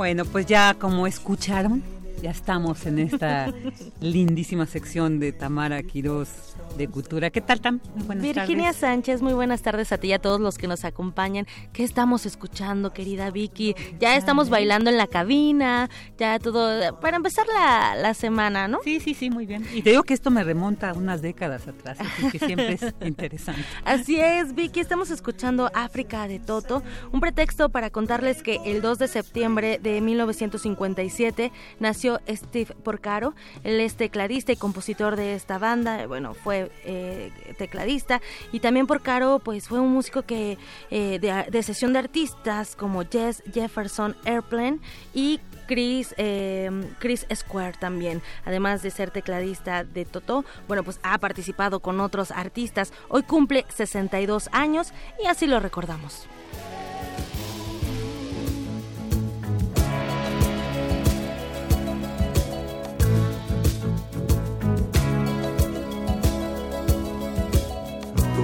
Bueno, pues ya como escucharon, ya estamos en esta lindísima sección de Tamara Quiroz de Cultura. ¿Qué tal, Tam? buenas Virginia Sánchez, muy buenas tardes a ti y a todos los que nos acompañan. ¿Qué estamos escuchando, querida Vicky? Ya estamos bailando en la cabina, ya todo, para empezar la, la semana, ¿no? Sí, sí, sí, muy bien. Y te digo que esto me remonta a unas décadas atrás, así que siempre es interesante. Así es, Vicky, estamos escuchando África de Toto, un pretexto para contarles que el 2 de septiembre de 1957 nació Steve Porcaro, él es tecladista y compositor de esta banda, bueno, fue eh, tecladista y también por Caro pues fue un músico que eh, de, sesión de artistas como Jess Jefferson Airplane y Chris, eh, Chris Square también, además de ser tecladista de Toto, bueno, pues ha participado con otros artistas. Hoy cumple 62 años y así lo recordamos.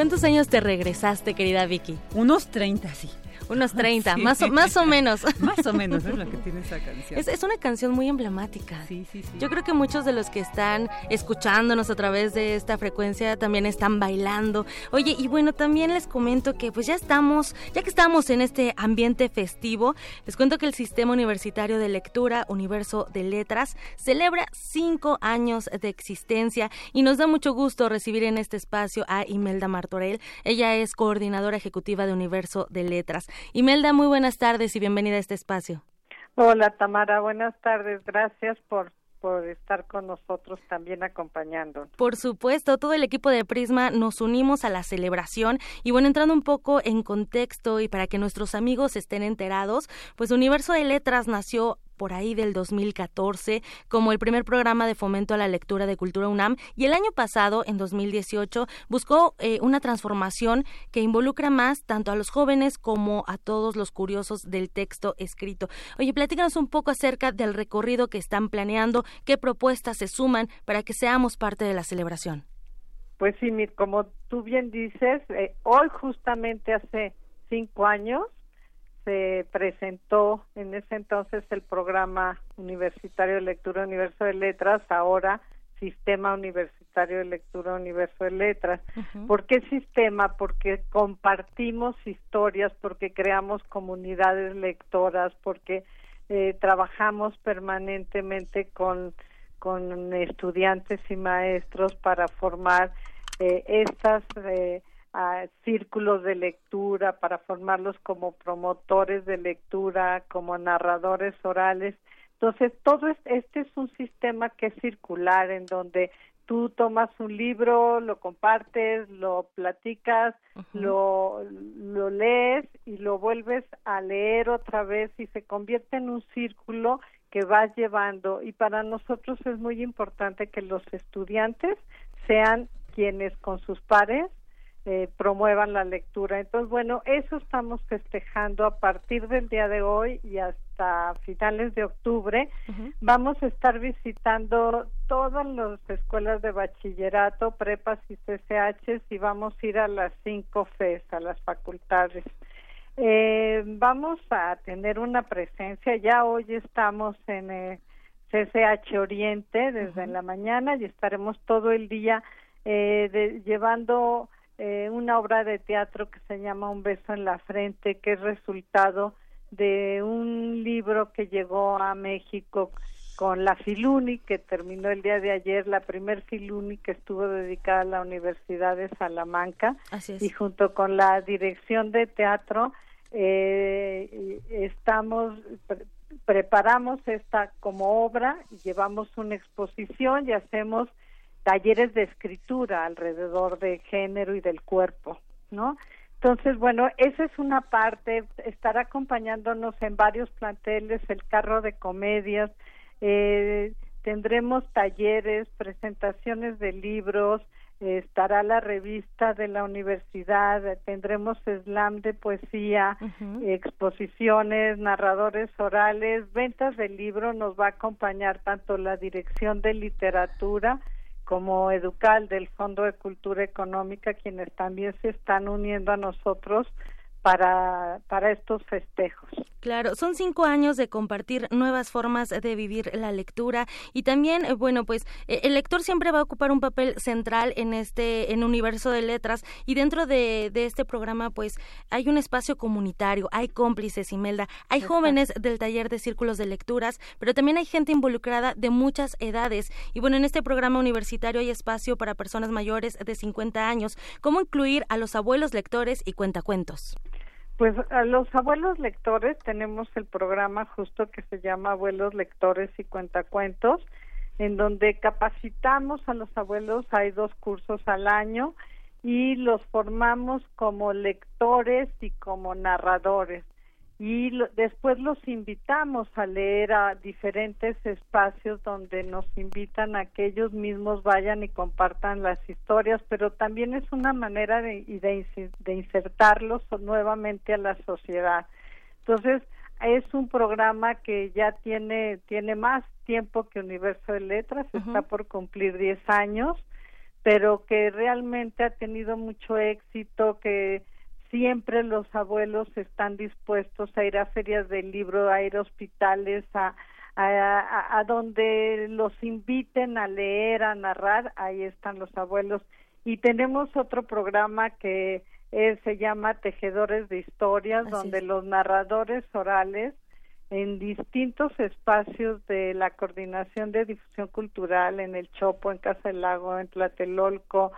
¿Cuántos años te regresaste, querida Vicky? Unos 30, sí. Unos 30, más, o, más o menos. más o menos es lo que tiene esa canción. Es, una canción muy emblemática. Sí, sí, sí. Yo creo que muchos de los que están escuchándonos a través de esta frecuencia también están bailando. Oye, y bueno, también les comento que pues ya estamos, ya que estamos en este ambiente festivo, les cuento que el Sistema Universitario de Lectura, Universo de Letras, celebra cinco años de existencia y nos da mucho gusto recibir en este espacio a Imelda Martorell. Ella es coordinadora ejecutiva de Universo de Letras. Imelda, muy buenas tardes y bienvenida a este espacio. Hola Tamara, buenas tardes. Gracias por por estar con nosotros también acompañando. Por supuesto, todo el equipo de Prisma nos unimos a la celebración y bueno, entrando un poco en contexto y para que nuestros amigos estén enterados, pues Universo de Letras nació por ahí del 2014 como el primer programa de fomento a la lectura de Cultura UNAM y el año pasado, en 2018, buscó eh, una transformación que involucra más tanto a los jóvenes como a todos los curiosos del texto escrito. Oye, platícanos un poco acerca del recorrido que están planeando, qué propuestas se suman para que seamos parte de la celebración. Pues sí, como tú bien dices, eh, hoy justamente hace cinco años se presentó en ese entonces el programa universitario de lectura Universo de Letras, ahora Sistema Universitario de Lectura Universo de Letras. ¿Por qué sistema? Porque compartimos historias, porque creamos comunidades lectoras, porque eh, trabajamos permanentemente con, con estudiantes y maestros para formar eh, estas eh, a círculos de lectura para formarlos como promotores de lectura, como narradores orales. Entonces, todo este es un sistema que es circular en donde tú tomas un libro, lo compartes, lo platicas, lo, lo lees y lo vuelves a leer otra vez y se convierte en un círculo que vas llevando y para nosotros es muy importante que los estudiantes sean quienes con sus pares eh, promuevan la lectura. Entonces, bueno, eso estamos festejando a partir del día de hoy y hasta finales de octubre. Vamos a estar visitando todas las escuelas de bachillerato, prepas y CCH y vamos a ir a las cinco FES, a las facultades. Eh, vamos a tener una presencia, ya hoy estamos en CCH Oriente desde la mañana y estaremos todo el día eh, llevando eh, una obra de teatro que se llama Un beso en la frente, que es resultado de un libro que llegó a México con la Filuni, que terminó el día de ayer, la primer Filuni que estuvo dedicada a la Universidad de Salamanca, y junto con la dirección de teatro eh, estamos preparamos esta como obra, llevamos una exposición y hacemos talleres de escritura alrededor de género y del cuerpo, ¿no? Entonces, bueno, esa es una parte, estará acompañándonos en varios planteles el carro de comedias, eh, tendremos talleres, presentaciones de libros, estará la revista de la universidad, tendremos slam de poesía, exposiciones, narradores orales, ventas de libro, nos va a acompañar tanto la dirección de literatura, como Educal del Fondo de Cultura Económica, quienes también se están uniendo a nosotros para, para estos festejos. Claro, son cinco años de compartir nuevas formas de vivir la lectura y también, eh, bueno, pues eh, el lector siempre va a ocupar un papel central en este, en universo de letras y dentro de, de este programa, pues hay un espacio comunitario, hay cómplices, Imelda, hay jóvenes del taller de círculos de lecturas, pero también hay gente involucrada de muchas edades y bueno, en este programa universitario hay espacio para personas mayores de 50 años. ¿Cómo incluir a los abuelos lectores y cuentacuentos? Pues a los abuelos lectores tenemos el programa justo que se llama Abuelos Lectores y Cuentacuentos, en donde capacitamos a los abuelos, hay dos cursos al año y los formamos como lectores y como narradores y después los invitamos a leer a diferentes espacios donde nos invitan a que ellos mismos vayan y compartan las historias, pero también es una manera de, de, de insertarlos nuevamente a la sociedad. Entonces, es un programa que ya tiene, tiene más tiempo que Universo de Letras, está por cumplir 10 años, pero que realmente ha tenido mucho éxito, que siempre los abuelos están dispuestos a ir a ferias del libro, a ir a hospitales, a, a, donde los inviten a leer, a narrar, ahí están los abuelos. Y tenemos otro programa que se llama Tejedores de Historias, donde los narradores orales en distintos espacios de la Coordinación de Difusión Cultural, en el Chopo, en Casa del Lago, en Tlatelolco,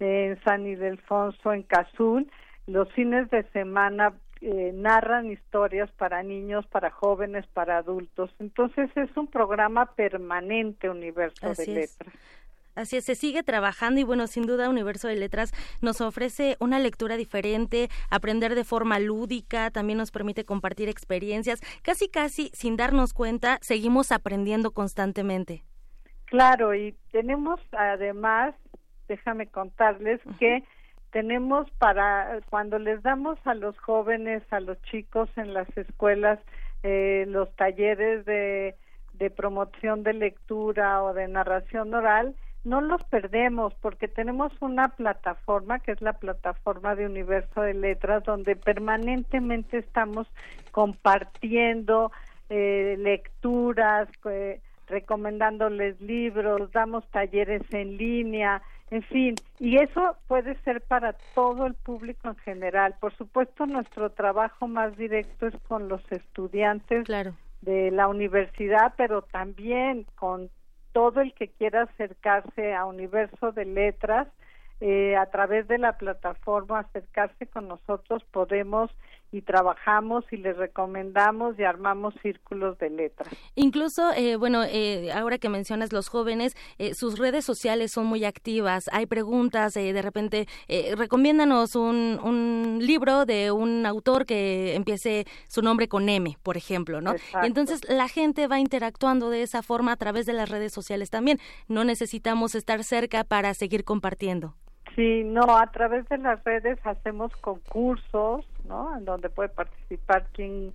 en San Ildefonso, en Cazul, los fines de semana eh, narran historias para niños, para jóvenes, para adultos. Entonces es un programa permanente, Universo de Letras. Así es, se sigue trabajando y bueno, sin duda Universo de Letras nos ofrece una lectura diferente, aprender de forma lúdica, también nos permite compartir experiencias, casi casi sin darnos cuenta, seguimos aprendiendo constantemente. Claro, y tenemos además, déjame contarles que tenemos para cuando les damos a los jóvenes, a los chicos en las escuelas eh, los talleres de, promoción de lectura o de narración oral, no los perdemos porque tenemos una plataforma que es la plataforma de Universo de Letras donde permanentemente estamos compartiendo eh, lecturas, eh, recomendándoles libros, damos talleres en línea, en fin, y eso puede ser para todo el público en general. Por supuesto, nuestro trabajo más directo es con los estudiantes de la universidad, pero también con todo el que quiera acercarse a Universo de Letras. Eh, a través de la plataforma acercarse con nosotros podemos y trabajamos y les recomendamos y armamos círculos de letras. Incluso, eh, bueno, eh, ahora que mencionas los jóvenes, eh, sus redes sociales son muy activas, hay preguntas, de repente, recomiéndanos un, un, libro de un autor que empiece su nombre con M, por ejemplo, ¿no? Y entonces la gente va interactuando de esa forma a través de las redes sociales también. No necesitamos estar cerca para seguir compartiendo. Sí, no, a través de las redes hacemos concursos, ¿no? En donde puede participar quien,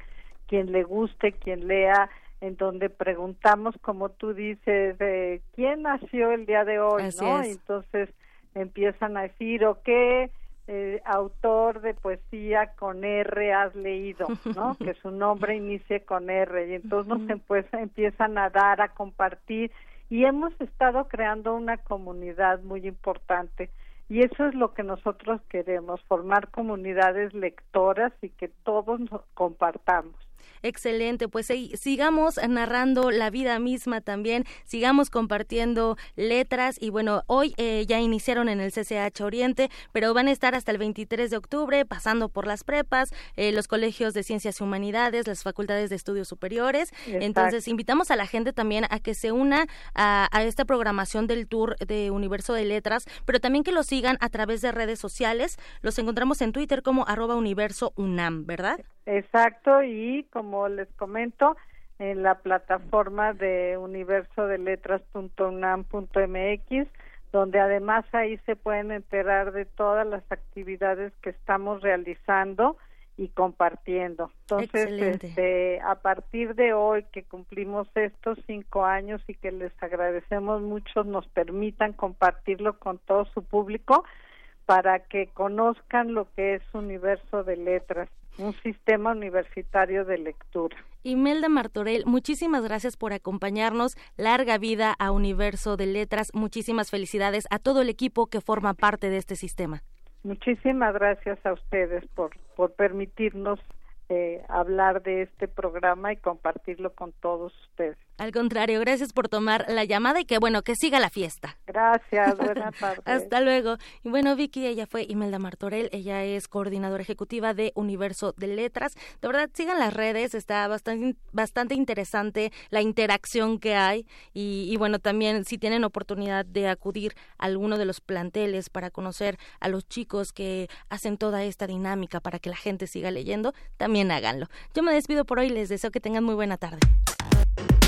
quien le guste, quien lea, en donde preguntamos, como tú dices, de quién nació el día de hoy, ¿no? Entonces empiezan a decir, o qué eh, autor de poesía con R has leído, ¿no? que su nombre inicie con R, y entonces nos empiezan a dar, a compartir, y hemos estado creando una comunidad muy importante y eso es lo que nosotros queremos, formar comunidades lectoras y que todos compartamos. Excelente, pues sigamos narrando la vida misma también, sigamos compartiendo letras y bueno, hoy eh, ya iniciaron en el CCH Oriente, pero van a estar hasta el 23 de octubre pasando por las prepas, eh, los colegios de ciencias y humanidades, las facultades de estudios superiores. Entonces, invitamos a la gente también a que se una a, esta programación del tour de Universo de Letras, pero también que lo sigan a través de redes sociales. Los encontramos en Twitter como arroba universo UNAM, ¿verdad? Exacto, y como les comento, en la plataforma de universodeletras.unam.mx, donde además ahí se pueden enterar de todas las actividades que estamos realizando y compartiendo. Entonces, este, a partir de hoy que cumplimos estos cinco años y que les agradecemos mucho, nos permitan compartirlo con todo su público para que conozcan lo que es Universo de Letras un sistema universitario de lectura. Imelda Martorell, muchísimas gracias por acompañarnos. Larga vida a Universo de Letras. Muchísimas felicidades a todo el equipo que forma parte de este sistema. Muchísimas gracias a ustedes por, por permitirnos eh, hablar de este programa y compartirlo con todos ustedes. Al contrario, gracias por tomar la llamada y que bueno, que siga la fiesta. Gracias, buenas tardes. Hasta luego. Y bueno, Vicky, ella fue Imelda Martorell, ella es coordinadora ejecutiva de Universo de Letras. De verdad, sigan las redes, está bastante, bastante interesante la interacción que hay y, y bueno, también si tienen oportunidad de acudir a alguno de los planteles para conocer a los chicos que hacen toda esta dinámica para que la gente siga leyendo, también háganlo. Yo me despido por hoy, les deseo que tengan muy buena tarde.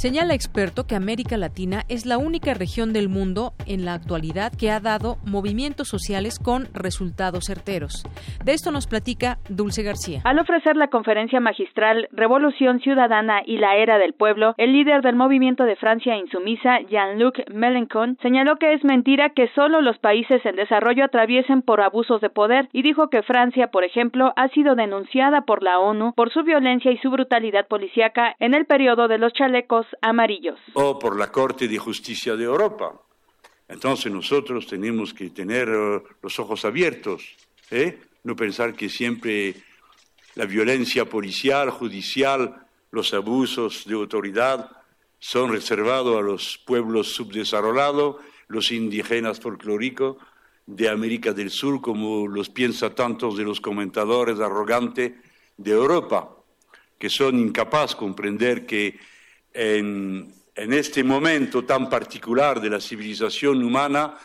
Señala experto que América Latina es la única región del mundo en la actualidad que ha dado movimientos sociales con resultados certeros. De esto nos platica Dulce García. Al ofrecer la conferencia magistral Revolución Ciudadana y la Era del Pueblo, el líder del movimiento de Francia insumisa, Jean-Luc Mélenchon, señaló que es mentira que solo los países en desarrollo atraviesen por abusos de poder y dijo que Francia, por ejemplo, ha sido denunciada por la ONU por su violencia y su brutalidad policíaca en el periodo de los chalecos amarillos. O por la Corte de Justicia de Europa. Entonces nosotros tenemos que tener eh, los ojos abiertos, ¿eh? no pensar que siempre la violencia policial, judicial, los abusos de autoridad son reservados a los pueblos subdesarrollados, los indígenas folclóricos de América del Sur, como los piensa tantos de los comentadores arrogantes de Europa, que son incapaces de comprender que en, este momento tan particular de la civilización humana,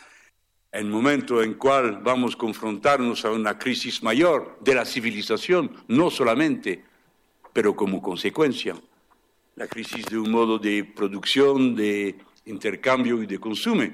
el momento en cual vamos a confrontarnos a una crisis mayor de la civilización, no solamente, pero como consecuencia, la crisis de un modo de producción, de intercambio y de consumo.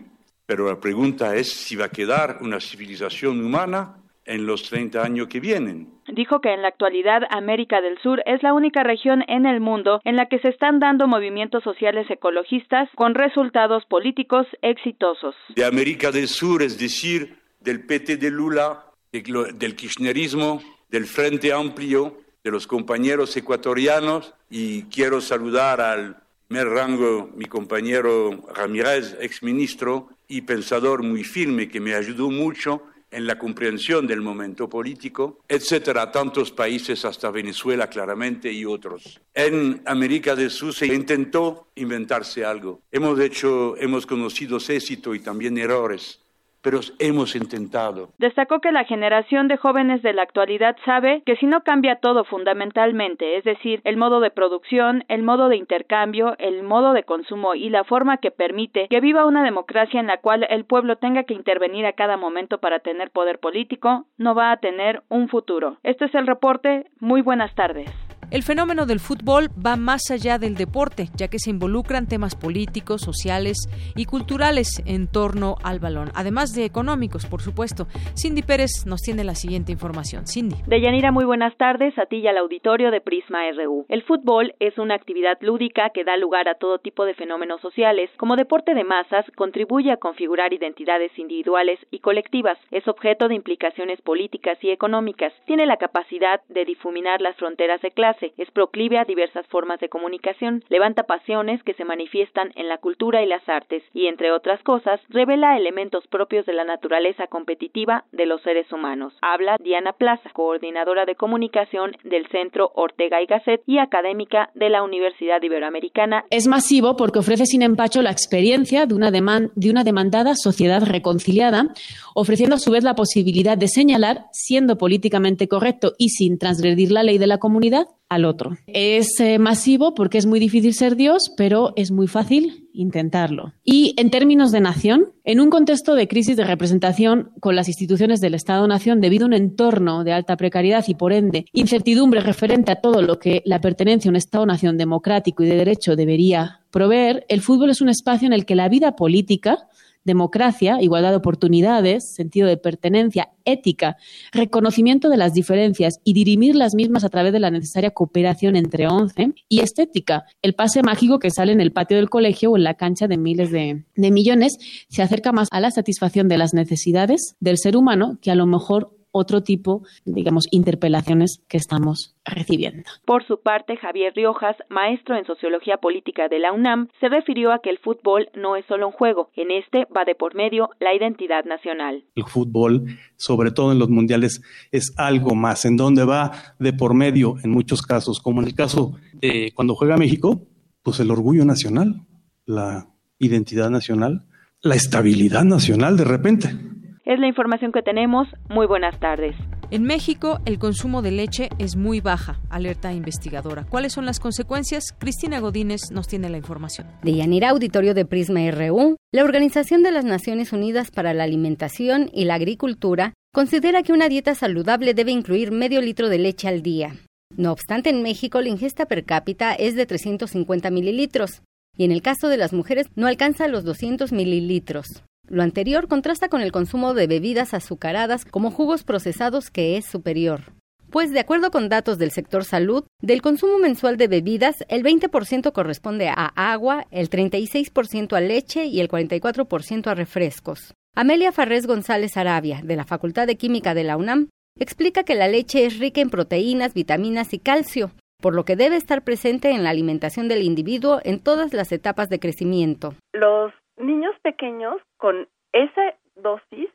Pero la pregunta es si va a quedar una civilización humana en los 30 años que vienen. Dijo que en la actualidad América del Sur es la única región en el mundo en la que se están dando movimientos sociales ecologistas con resultados políticos exitosos. De América del Sur, es decir, del PT de Lula, del kirchnerismo, del Frente Amplio, de los compañeros ecuatorianos y quiero saludar al primer rango mi compañero Ramírez, exministro y pensador muy firme que me ayudó mucho en la comprensión del momento político, etcétera, tantos países hasta Venezuela claramente y otros. En América del Sur se intentó inventarse algo. Hemos hecho, hemos conocido éxitos y también errores pero hemos intentado. Destacó que la generación de jóvenes de la actualidad sabe que si no cambia todo fundamentalmente, es decir, el modo de producción, el modo de intercambio, el modo de consumo y la forma que permite que viva una democracia en la cual el pueblo tenga que intervenir a cada momento para tener poder político, no va a tener un futuro. Este es el reporte. Muy buenas tardes. El fenómeno del fútbol va más allá del deporte, ya que se involucran temas políticos, sociales y culturales en torno al balón, además de económicos, por supuesto. Cindy Pérez nos tiene la siguiente información. Cindy. Deyanira, muy buenas tardes a ti y al auditorio de Prisma RU. El fútbol es una actividad lúdica que da lugar a todo tipo de fenómenos sociales. Como deporte de masas, contribuye a configurar identidades individuales y colectivas. Es objeto de implicaciones políticas y económicas. Tiene la capacidad de difuminar las fronteras de clase. Es proclive a diversas formas de comunicación. Levanta pasiones que se manifiestan en la cultura y las artes. Y, entre otras cosas, revela elementos propios de la naturaleza competitiva de los seres humanos. Habla Diana Plaza, coordinadora de comunicación del Centro Ortega y Gasset y académica de la Universidad Iberoamericana. Es masivo porque ofrece sin empacho la experiencia de una, de una demandada sociedad reconciliada, ofreciendo a su vez la posibilidad de señalar, siendo políticamente correcto y sin transgredir la ley de la comunidad, al otro. Es eh, masivo porque es muy difícil ser Dios, pero es muy fácil intentarlo. Y en términos de nación, en un contexto de crisis de representación con las instituciones del Estado-Nación debido a un entorno de alta precariedad y, por ende, incertidumbre referente a todo lo que la pertenencia a un Estado-Nación democrático y de derecho debería proveer, el fútbol es un espacio en el que la vida política democracia, igualdad de oportunidades, sentido de pertenencia, ética, reconocimiento de las diferencias y dirimir las mismas a través de la necesaria cooperación entre once, y estética, el pase mágico que sale en el patio del colegio o en la cancha de miles de, de millones, se acerca más a la satisfacción de las necesidades del ser humano que a lo mejor otro tipo, digamos, interpelaciones que estamos recibiendo. Por su parte, Javier Riojas, maestro en Sociología Política de la UNAM, se refirió a que el fútbol no es solo un juego, en este va de por medio la identidad nacional. El fútbol, sobre todo en los mundiales, es algo más, en donde va de por medio, en muchos casos, como en el caso de cuando juega México, pues el orgullo nacional, la identidad nacional, la estabilidad nacional de repente. Es la información que tenemos. Muy buenas tardes. En México, el consumo de leche es muy baja, alerta investigadora. ¿Cuáles son las consecuencias? Cristina Godínez nos tiene la información. De Yanira Auditorio de Prisma RU, la Organización de las Naciones Unidas para la Alimentación y la Agricultura considera que una dieta saludable debe incluir medio litro de leche al día. No obstante, en México la ingesta per cápita es de 350 mililitros y en el caso de las mujeres no alcanza los 200 mililitros. Lo anterior contrasta con el consumo de bebidas azucaradas como jugos procesados que es superior. Pues de acuerdo con datos del sector salud, del consumo mensual de bebidas, el 20% corresponde a agua, el 36% a leche y el 44% a refrescos. Amelia Farrés González Arabia, de la Facultad de Química de la UNAM, explica que la leche es rica en proteínas, vitaminas y calcio, por lo que debe estar presente en la alimentación del individuo en todas las etapas de crecimiento. Los niños pequeños con esa dosis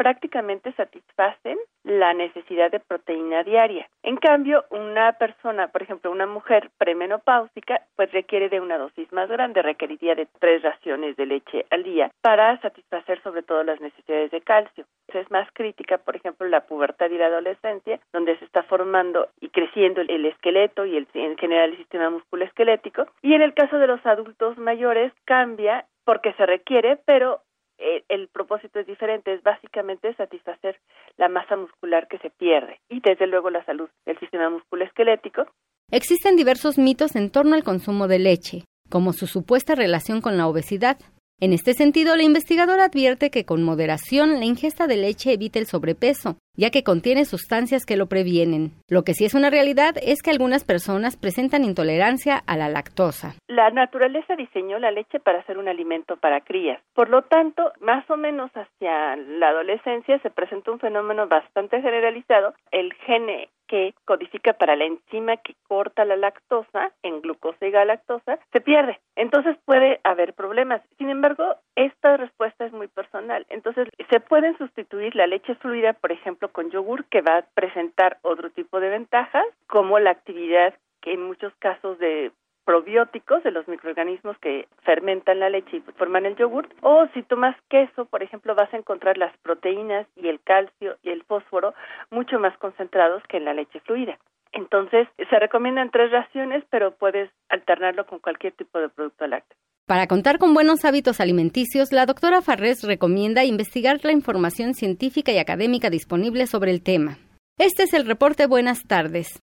prácticamente satisfacen la necesidad de proteína diaria. En cambio, una persona, por ejemplo, una mujer premenopáusica, pues requiere de una dosis más grande, requeriría de tres raciones de leche al día para satisfacer sobre todo las necesidades de calcio. Es más crítica, por ejemplo, la pubertad y la adolescencia, donde se está formando y creciendo el esqueleto y el, en general el sistema musculoesquelético. Y en el caso de los adultos mayores cambia porque se requiere, pero eh, el propósito es diferente, es básicamente satisfacer la masa muscular que se pierde y desde luego la salud del sistema musculoesquelético. Existen diversos mitos en torno al consumo de leche, como su supuesta relación con la obesidad. En este sentido, la investigadora advierte que con moderación la ingesta de leche evita el sobrepeso, ya que contiene sustancias que lo previenen. Lo que sí es una realidad es que algunas personas presentan intolerancia a la lactosa. La naturaleza diseñó la leche para ser un alimento para crías. Por lo tanto, más o menos hacia la adolescencia se presenta un fenómeno bastante generalizado. El gene que codifica para la enzima que corta la lactosa en glucosa y galactosa se pierde. Entonces puede haber problemas. Sin embargo, esta respuesta es muy personal. Entonces se pueden sustituir la leche fluida, por ejemplo, con yogur, que va a presentar otro tipo de ventajas, como la actividad que en muchos casos de probióticos de los microorganismos que fermentan la leche y forman el yogur. O si tomas queso, por ejemplo, vas a encontrar las proteínas y el calcio y el fósforo mucho más concentrados que en la leche fluida. Entonces, se recomiendan tres raciones, pero puedes alternarlo con cualquier tipo de producto lácteo. Para contar con buenos hábitos alimenticios, la doctora Farrés recomienda investigar la información científica y académica disponible sobre el tema. Este es el reporte Buenas tardes.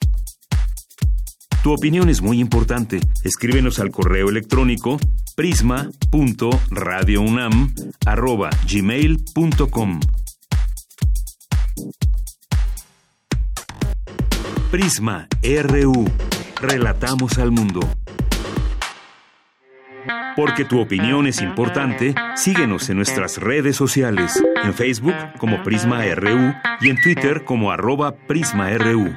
Tu opinión es muy importante. Escríbenos al correo electrónico prisma.radiounam@gmail.com. Prisma RU. Relatamos al mundo. Porque tu opinión es importante, síguenos en nuestras redes sociales, en Facebook como Prisma RU y en Twitter como arroba PrismaRU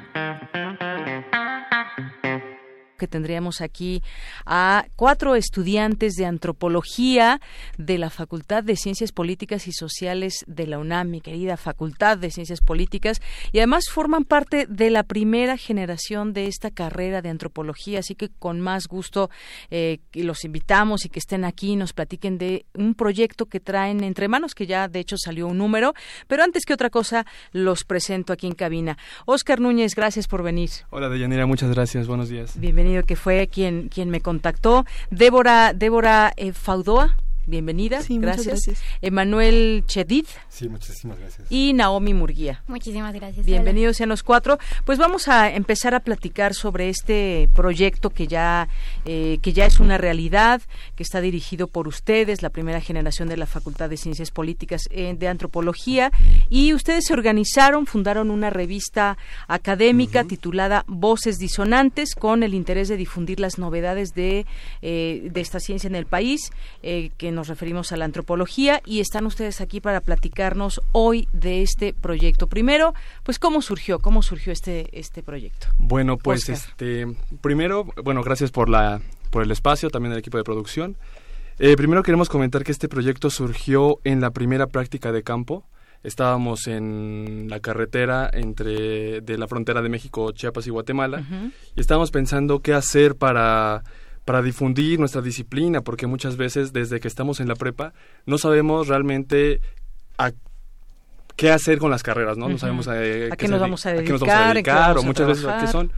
que tendríamos aquí a cuatro estudiantes de antropología de la Facultad de Ciencias Políticas y Sociales de la UNAM, mi querida Facultad de Ciencias Políticas, y además forman parte de la primera generación de esta carrera de antropología, así que con más gusto eh, los invitamos y que estén aquí y nos platiquen de un proyecto que traen entre manos, que ya de hecho salió un número, pero antes que otra cosa los presento aquí en cabina. Oscar Núñez, gracias por venir. Hola Deyanira, muchas gracias, buenos días. Bienvenido que fue quien, quien me contactó. Débora, Débora eh, Faudoa, bienvenida. Sí, gracias. gracias. Emanuel Chedid. Sí, muchísimas gracias. Y Naomi Murguía. Muchísimas gracias. Bienvenidos sean los cuatro. Pues vamos a empezar a platicar sobre este proyecto que ya, eh, que ya es una realidad, que está dirigido por ustedes, la primera generación de la Facultad de Ciencias Políticas eh, de Antropología. Y ustedes se organizaron, fundaron una revista académica titulada Voces Disonantes, con el interés de difundir las novedades de, eh, de esta ciencia en el país, que nos referimos a la antropología y están ustedes aquí para platicarnos hoy de este proyecto. Primero, pues cómo surgió, cómo surgió este este proyecto. Bueno, pues este primero, bueno, gracias por la por el espacio, también el equipo de producción. Eh, primero queremos comentar que este proyecto surgió en la primera práctica de campo. Estábamos en la carretera entre de la frontera de México, Chiapas y Guatemala y estábamos pensando qué hacer para para difundir nuestra disciplina, porque muchas veces desde que estamos en la prepa no sabemos realmente a qué hacer con las carreras, ¿no? No sabemos eh, a, qué, nos vamos a dedicar, o muchas veces a qué son.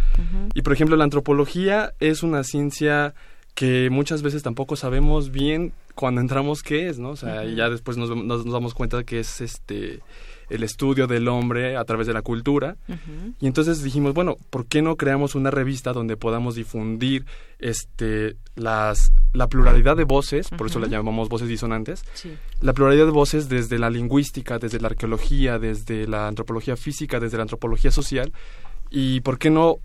Y por ejemplo, la antropología es una ciencia que muchas veces tampoco sabemos bien cuando entramos qué es, ¿no? O sea, y ya después nos, nos, nos, damos cuenta que es este el estudio del hombre a través de la cultura. Y entonces dijimos, bueno, ¿por qué no creamos una revista donde podamos difundir este las la pluralidad de voces, por eso la llamamos voces disonantes, la pluralidad de voces desde la lingüística, desde la arqueología, desde la antropología física, desde la antropología social, y por qué no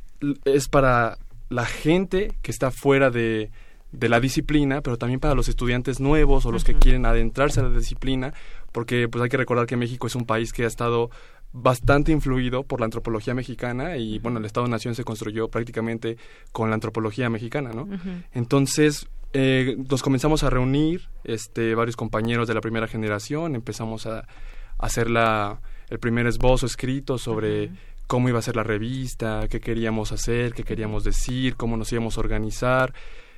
es para la gente que está fuera de, de la disciplina, pero también para los estudiantes nuevos o los que quieren adentrarse a la disciplina, porque pues hay que recordar que México es un país que ha estado bastante influido por la antropología mexicana y bueno, el Estado-Nación se construyó prácticamente con la antropología mexicana, ¿no? Entonces, eh, nos comenzamos a reunir este, varios compañeros de la primera generación, empezamos a, hacer la, el primer esbozo escrito sobre cómo iba a ser la revista, qué queríamos hacer, qué queríamos decir, cómo nos íbamos a organizar.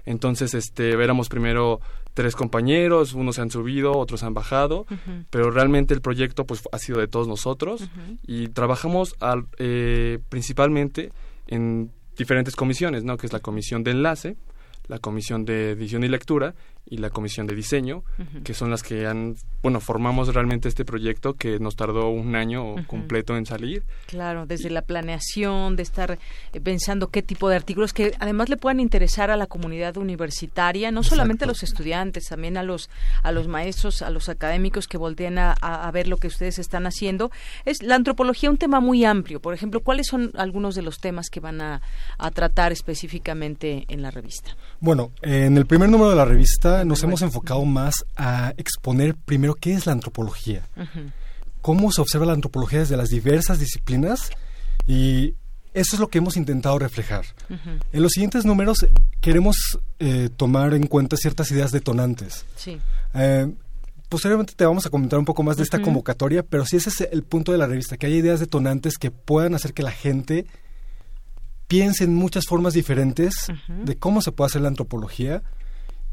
Entonces, este, éramos primero tres compañeros, unos se han subido, otros han bajado, pero realmente el proyecto pues ha sido de todos nosotros y trabajamos al, eh, principalmente en diferentes comisiones, ¿no? Que es la comisión de enlace, la comisión de edición y lectura y la comisión de diseño, que son las que han, bueno, formamos realmente este proyecto que nos tardó un año completo en salir. Claro, desde la planeación, de estar eh, pensando qué tipo de artículos que además le puedan interesar a la comunidad universitaria, no solamente a los estudiantes, también a los a los maestros, a los académicos que volteen a, a, ver lo que ustedes están haciendo. Es la antropología un tema muy amplio. Por ejemplo, ¿cuáles son algunos de los temas que van a, a tratar específicamente en la revista? Bueno, en el primer número de la revista nos hemos enfocado más a exponer primero qué es la antropología, cómo se observa la antropología desde las diversas disciplinas y eso es lo que hemos intentado reflejar. En los siguientes números queremos eh, tomar en cuenta ciertas ideas detonantes. Eh, posteriormente te vamos a comentar un poco más de esta convocatoria, pero sí ese es el punto de la revista, que haya ideas detonantes que puedan hacer que la gente piense en muchas formas diferentes de cómo se puede hacer la antropología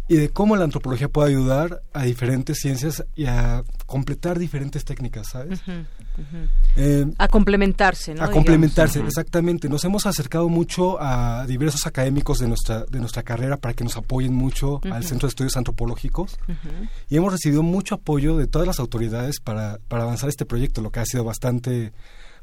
y de cómo la antropología puede ayudar a diferentes ciencias y a completar diferentes técnicas, ¿sabes? Eh, a complementarse, ¿no? A complementarse, exactamente. Nos hemos acercado mucho a diversos académicos de nuestra, de nuestra carrera para que nos apoyen mucho al Centro de Estudios Antropológicos y hemos recibido mucho apoyo de todas las autoridades para, para avanzar este proyecto, lo que ha sido bastante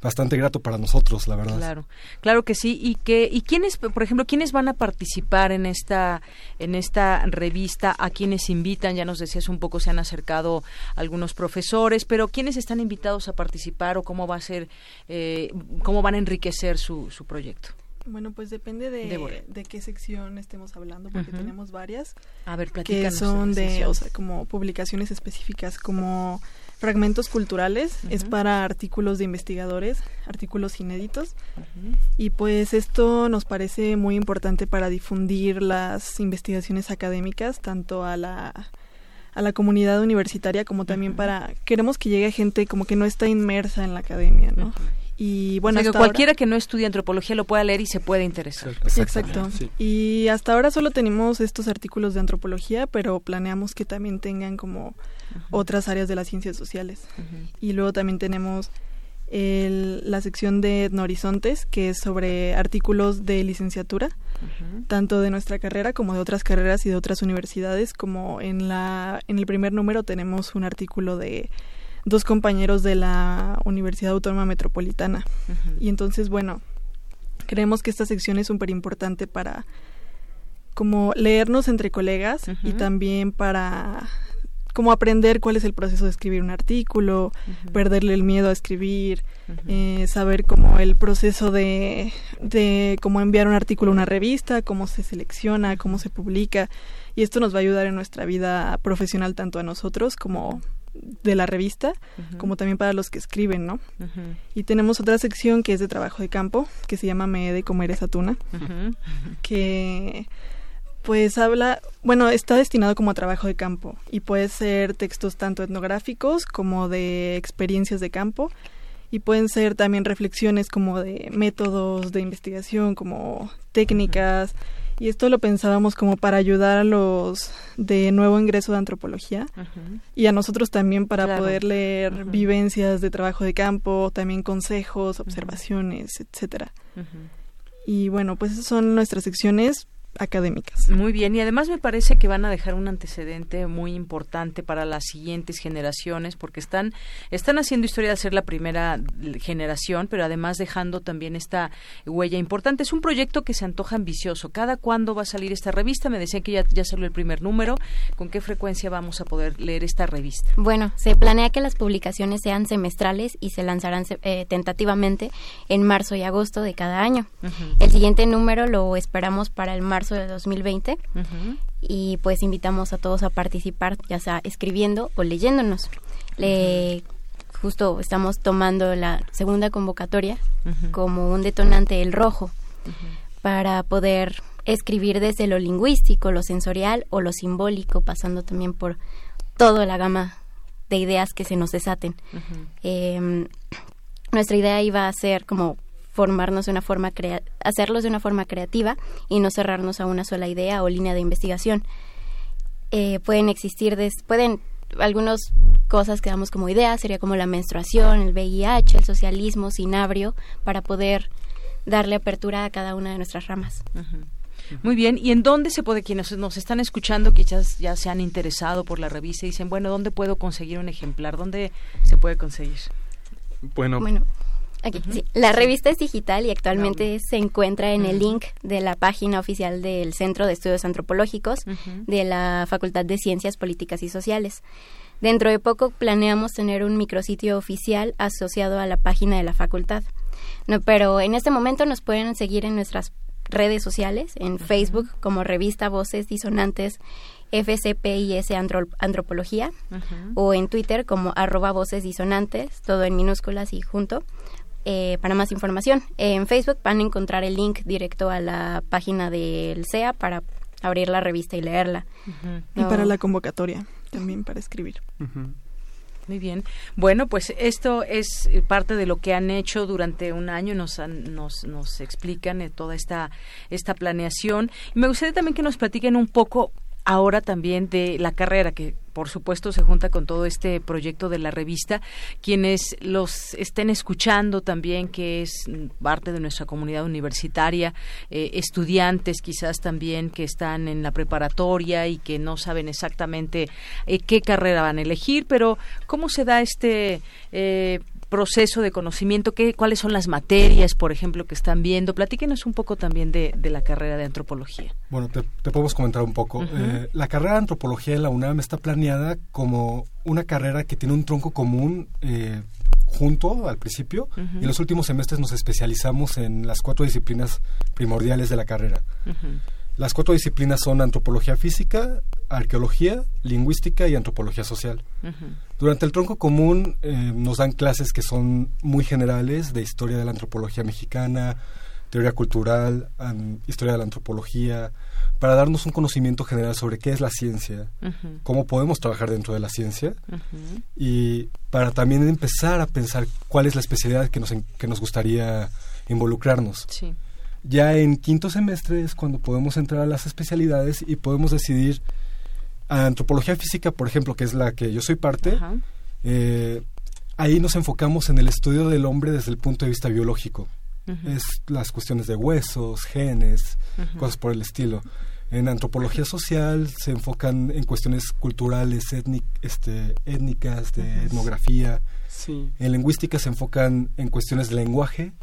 bastante grato para nosotros, la verdad. Claro, claro que sí. Y que y quiénes, por ejemplo, quiénes van a participar en esta en esta revista, a quienes invitan. Ya nos decías un poco se han acercado algunos profesores, pero quiénes están invitados a participar o cómo va a ser, eh, cómo van a enriquecer su, su proyecto. Bueno, pues depende de, de, qué sección estemos hablando, porque tenemos varias. A ver, Que son de, o sea, como publicaciones específicas, como fragmentos culturales, es para artículos de investigadores, artículos inéditos. Y pues esto nos parece muy importante para difundir las investigaciones académicas, tanto a la a la comunidad universitaria como también para queremos que llegue gente como que no está inmersa en la academia, ¿no? Y bueno, cualquiera que no estudie antropología lo pueda leer y se puede interesar. Exacto. Y hasta ahora solo tenemos estos artículos de antropología, pero planeamos que también tengan como otras áreas de las ciencias sociales. Y luego también tenemos la sección de Etnohorizontes, que es sobre artículos de licenciatura, tanto de nuestra carrera como de otras carreras y de otras universidades, como en la en el primer número tenemos un artículo de dos compañeros de la Universidad Autónoma Metropolitana. Y entonces, bueno, creemos que esta sección es súper importante para como leernos entre colegas y también para como aprender cuál es el proceso de escribir un artículo, perderle el miedo a escribir, eh, saber cómo el proceso de, de cómo enviar un artículo a una revista, cómo se selecciona, cómo se publica. Y esto nos va a ayudar en nuestra vida profesional tanto a nosotros como de la revista, como también para los que escriben, ¿no? Y tenemos otra sección que es de trabajo de campo, que se llama Me de comer esa tuna, que pues habla, bueno, está destinado como a trabajo de campo y puede ser textos tanto etnográficos como de experiencias de campo y pueden ser también reflexiones como de métodos de investigación, como técnicas. Y esto lo pensábamos como para ayudar a los de nuevo ingreso de antropología y a nosotros también para poder leer vivencias de trabajo de campo, también consejos, observaciones, etcétera. Y bueno, pues esas son nuestras secciones académicas. Muy bien, y además me parece que van a dejar un antecedente muy importante para las siguientes generaciones, porque están, están haciendo historia de ser la primera generación, pero además dejando también esta huella importante. Es un proyecto que se antoja ambicioso. ¿Cada cuándo va a salir esta revista? Me decían que ya, ya salió el primer número. ¿Con qué frecuencia vamos a poder leer esta revista? Bueno, se planea que las publicaciones sean semestrales y se lanzarán eh, tentativamente en marzo y agosto de cada año. El siguiente número lo esperamos para el marzo de 2020 y pues invitamos a todos a participar, ya sea escribiendo o leyéndonos. Le, justo estamos tomando la segunda convocatoria como un detonante el rojo para poder escribir desde lo lingüístico, lo sensorial o lo simbólico, pasando también por toda la gama de ideas que se nos desaten. Em, nuestra idea iba a ser como formarnos de una forma hacerlos de una forma creativa y no cerrarnos a una sola idea o línea de investigación. Eh, pueden existir, pueden algunas cosas que damos como ideas, sería como la menstruación, el VIH, el socialismo, sinabrio, para poder darle apertura a cada una de nuestras ramas. Muy bien, ¿y en dónde se puede, quienes nos están escuchando, que ya, ya se han interesado por la revista y dicen, bueno, ¿dónde puedo conseguir un ejemplar? ¿Dónde se puede conseguir? Bueno, bueno La revista es digital y actualmente se encuentra en el link de la página oficial del Centro de Estudios Antropológicos de la Facultad de Ciencias Políticas y Sociales. Dentro de poco planeamos tener un micrositio oficial asociado a la página de la facultad. No, pero en este momento nos pueden seguir en nuestras redes sociales, en Facebook como revista Voces Disonantes FCPIS Antropología o en Twitter como arroba Voces Disonantes, todo en minúsculas y junto, eh, para más información. En Facebook van a encontrar el link directo a la página del CEA para abrir la revista y leerla. Y para la convocatoria, también para escribir. Muy bien. Bueno, pues esto es parte de lo que han hecho durante un año, nos, nos, nos explican eh, toda esta, esta planeación. Y me gustaría también que nos platiquen un poco ahora también de la carrera que por supuesto se junta con todo este proyecto de la revista quienes los estén escuchando también que es parte de nuestra comunidad universitaria eh, estudiantes quizás también que están en la preparatoria y que no saben exactamente eh, qué carrera van a elegir pero cómo se da este eh, proceso de conocimiento? ¿Qué, ¿Cuáles son las materias, por ejemplo, que están viendo? Platíquenos un poco también de, la carrera de antropología. Bueno, te, podemos comentar un poco. Eh, la carrera de antropología en la UNAM está planeada como una carrera que tiene un tronco común eh, junto al principio y en los últimos semestres nos especializamos en las cuatro disciplinas primordiales de la carrera. Las cuatro disciplinas son antropología física, arqueología, lingüística y antropología social. Durante el tronco común eh, nos dan clases que son muy generales de historia de la antropología mexicana, teoría cultural, historia de la antropología, para darnos un conocimiento general sobre qué es la ciencia, cómo podemos trabajar dentro de la ciencia y para también empezar a pensar cuál es la especialidad que nos, que nos gustaría involucrarnos. Ya en quinto semestre es cuando podemos entrar a las especialidades y podemos decidir a antropología física, por ejemplo, que es la que yo soy parte, eh, ahí nos enfocamos en el estudio del hombre desde el punto de vista biológico. Es las cuestiones de huesos, genes, cosas por el estilo. En antropología social se enfocan en cuestiones culturales, este, étnicas, de etnografía. En lingüística se enfocan en cuestiones de lenguaje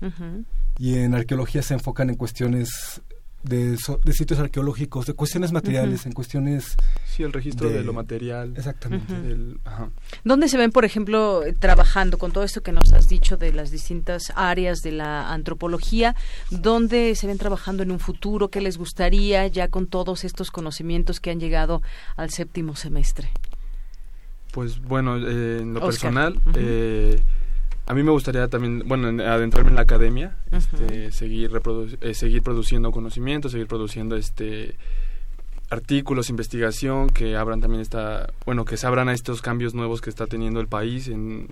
y en arqueología se enfocan en cuestiones de, de sitios arqueológicos, de cuestiones materiales, en cuestiones... Sí, el registro de, lo material. Exactamente. ¿Dónde se ven, por ejemplo, trabajando con todo esto que nos has dicho de las distintas áreas de la antropología? ¿Dónde se ven trabajando en un futuro? ¿Qué les gustaría ya con todos estos conocimientos que han llegado al séptimo semestre? Pues bueno, eh, en lo personal... eh, a mí me gustaría también, bueno, adentrarme en la academia, este, seguir, eh, seguir produciendo conocimiento, seguir produciendo este artículos, investigación, que abran también esta, bueno, que se abran a estos cambios nuevos que está teniendo el país, en,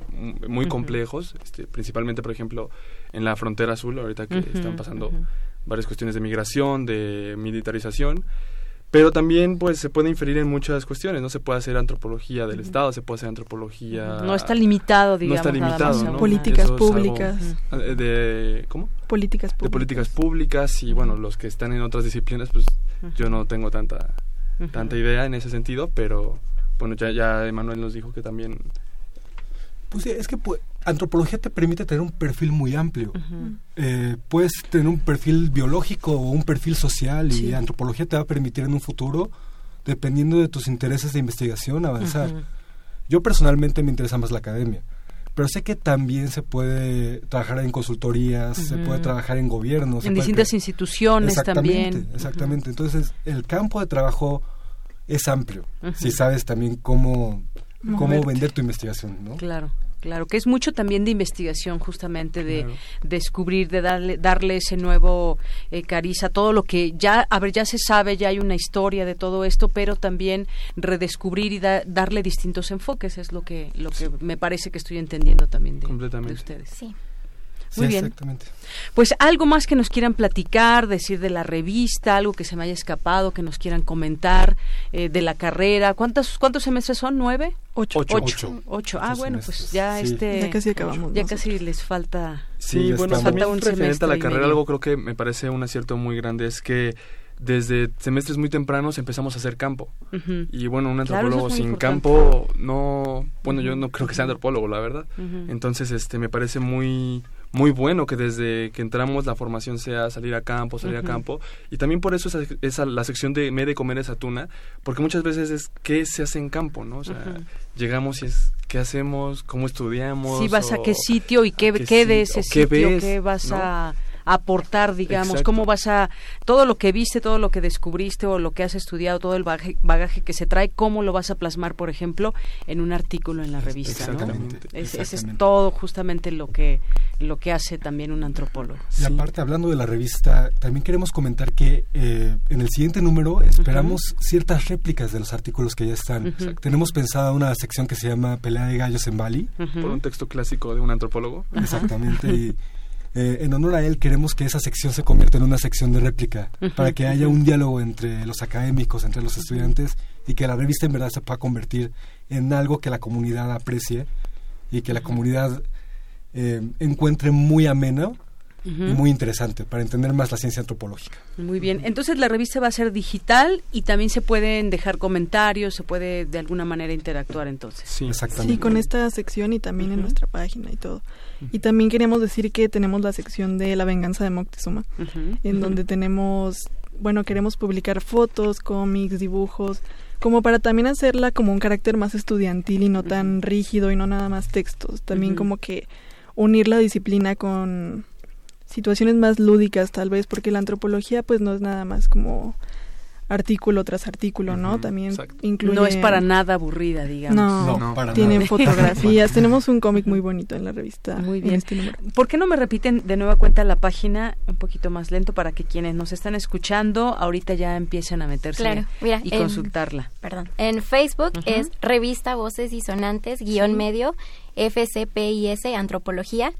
muy complejos, este, principalmente, por ejemplo, en la frontera azul, ahorita que están pasando varias cuestiones de migración, de militarización, pero también pues se puede inferir en muchas cuestiones no se puede hacer antropología del estado se puede hacer antropología no está limitado digamos no está limitado políticas públicas. eh, de cómo políticas públicas de políticas públicas. y bueno los que están en otras disciplinas pues yo no tengo tanta tanta idea en ese sentido pero bueno ya ya Emanuel nos dijo que también pues sí, es que pues, antropología te permite tener un perfil muy amplio. Eh, puedes tener un perfil biológico o un perfil social y antropología te va a permitir en un futuro, dependiendo de tus intereses de investigación, avanzar. Yo personalmente me interesa más la academia, pero sé que también se puede trabajar en consultorías, se puede trabajar en gobiernos. En distintas instituciones también. Exactamente, entonces el campo de trabajo es amplio, si sabes también cómo, cómo vender tu investigación, ¿no? Claro. Claro, que es mucho también de investigación, justamente de descubrir, de darle, darle ese nuevo eh, cariz a todo lo que ya, a ver, ya se sabe, ya hay una historia de todo esto, pero también redescubrir y darle distintos enfoques es lo que, lo que me parece que estoy entendiendo también de, de ustedes. Sí. Muy bien. Exactamente. Pues algo más que nos quieran platicar, decir de la revista, algo que se me haya escapado, que nos quieran comentar eh, de la carrera. ¿Cuántos cuántos semestres son? ¿Nueve? Ocho. Ocho. Ocho. Ah, bueno, pues ya este... Ya casi acabamos. Ya casi les falta... Sí, bueno, falta un referente a la carrera, algo creo que me parece un acierto muy grande es que desde semestres muy tempranos empezamos a hacer campo. Y bueno, un antropólogo sin campo no, bueno, yo no creo que sea antropólogo, la verdad. Entonces, este me parece muy muy bueno que desde que entramos la formación sea salir a campo, salir a campo. Y también por eso esa, la sección de me de comer esa tuna, porque muchas veces es qué se hace en campo, ¿no? O sea, llegamos y es qué hacemos, cómo estudiamos. Si vas a qué sitio y qué, qué, de ese sitio, qué vas a aportar, digamos, cómo vas a, todo lo que viste, todo lo que descubriste o lo que has estudiado, todo el bagaje, que se trae, cómo lo vas a plasmar, por ejemplo, en un artículo en la revista, ¿no? Ese es todo justamente lo que, lo que hace también un antropólogo. Y aparte, hablando de la revista, también queremos comentar que eh, en el siguiente número esperamos ciertas réplicas de los artículos que ya están. Tenemos pensada una sección que se llama Pelea de gallos en Bali. Por un texto clásico de un antropólogo. Exactamente. y eh, en honor a él queremos que esa sección se convierta en una sección de réplica, para que haya un diálogo entre los académicos, entre los estudiantes, y que la revista en verdad se pueda convertir en algo que la comunidad aprecie y que la comunidad eh, encuentre muy ameno muy interesante para entender más la ciencia antropológica. Muy bien, entonces la revista va a ser digital y también se pueden dejar comentarios, se puede de alguna manera interactuar entonces. Sí, exactamente. Sí, con esta sección y también en nuestra página y todo. Y también queríamos decir que tenemos la sección de La venganza de Moctezuma, en donde tenemos, bueno, queremos publicar fotos, cómics, dibujos, como para también hacerla como un carácter más estudiantil y no tan rígido y no nada más textos. También como que unir la disciplina con situaciones más lúdicas tal vez, porque la antropología pues no es nada más como artículo tras artículo, ¿no? También incluye... No es para nada aburrida, digamos. No, tienen fotografías. Tenemos un cómic muy bonito en la revista. Muy bien. Este ¿Por qué no me repiten de nueva cuenta la página un poquito más lento para que quienes nos están escuchando ahorita ya empiecen a meterse y consultarla? Perdón. En Facebook es Revista Voces y Sonantes, guion medio, FCPIS, Antropología.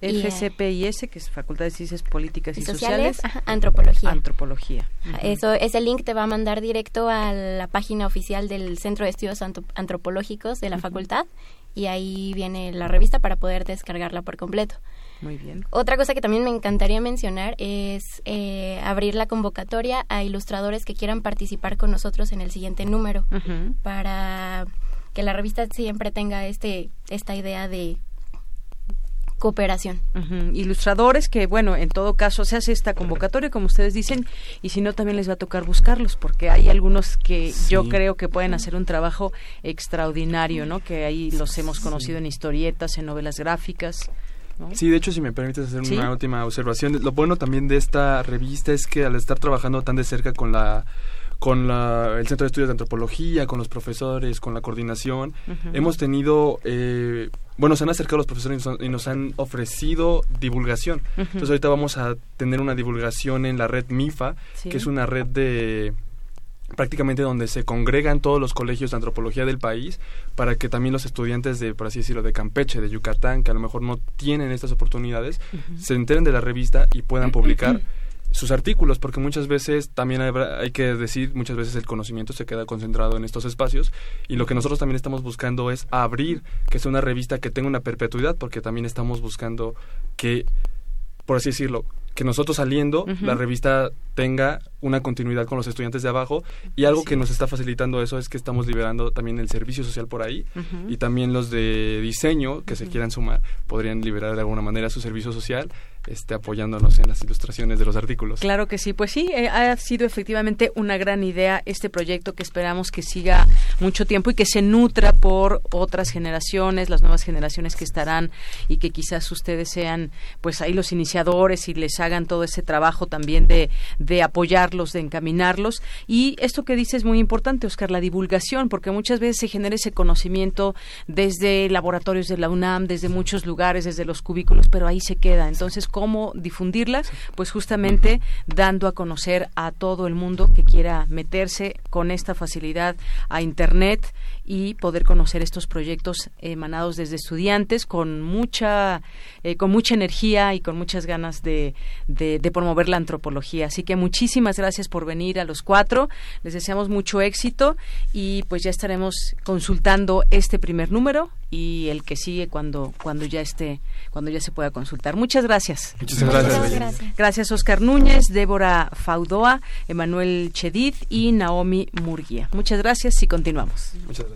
FCPIS, que es Facultad de Ciencias Políticas y, Sociales. antropología. Antropología. Eso, ese link te va a mandar directo a la página oficial del Centro de Estudios Antropológicos de la facultad y ahí viene la revista para poder descargarla por completo. Muy bien. Otra cosa que también me encantaría mencionar es eh, abrir la convocatoria a ilustradores que quieran participar con nosotros en el siguiente número para que la revista siempre tenga este esta idea de cooperación. Ilustradores que, bueno, en todo caso se hace esta convocatoria, como ustedes dicen, y si no, también les va a tocar buscarlos, porque hay algunos que yo creo que pueden hacer un trabajo extraordinario, ¿no? Que ahí los hemos conocido en historietas, en novelas gráficas. Sí, de hecho, si me permites hacer una última observación, lo bueno también de esta revista es que al estar trabajando tan de cerca con la con la, el Centro de Estudios de Antropología, con los profesores, con la coordinación. Hemos tenido, eh, bueno, se han acercado los profesores y nos, han ofrecido divulgación. Entonces ahorita vamos a tener una divulgación en la red MIFA, que es una red de prácticamente donde se congregan todos los colegios de antropología del país para que también los estudiantes de, por así decirlo, de Campeche, de Yucatán, que a lo mejor no tienen estas oportunidades, se enteren de la revista y puedan publicar sus artículos, porque muchas veces también hay, que decir, muchas veces el conocimiento se queda concentrado en estos espacios y lo que nosotros también estamos buscando es abrir, que sea una revista que tenga una perpetuidad, porque también estamos buscando que, por así decirlo, que nosotros saliendo, la revista tenga una continuidad con los estudiantes de abajo y algo que nos está facilitando eso es que estamos liberando también el servicio social por ahí y también los de diseño que se quieran sumar podrían liberar de alguna manera su servicio social este, apoyándonos en las ilustraciones de los artículos. Claro que sí, pues sí, eh, ha sido efectivamente una gran idea este proyecto que esperamos que siga mucho tiempo y que se nutra por otras generaciones, las nuevas generaciones que estarán y que quizás ustedes sean pues ahí los iniciadores y les hagan todo ese trabajo también de, de apoyarlos, de encaminarlos. Y esto que dice es muy importante, Oscar, la divulgación, porque muchas veces se genera ese conocimiento desde laboratorios de la UNAM, desde muchos lugares, desde los cubículos, pero ahí se queda. Entonces, cómo difundirla, pues justamente dando a conocer a todo el mundo que quiera meterse con esta facilidad a Internet y poder conocer estos proyectos emanados desde estudiantes con mucha, eh, con mucha energía y con muchas ganas de, de, de, promover la antropología. Así que muchísimas gracias por venir a los cuatro. Les deseamos mucho éxito y pues ya estaremos consultando este primer número y el que sigue cuando, cuando ya esté, cuando ya se pueda consultar. Muchas gracias. Muchas gracias. Gracias, Oscar Núñez, Débora Faudoa, Emanuel Chedid y Naomi Murguía. Muchas gracias y continuamos. Muchas gracias.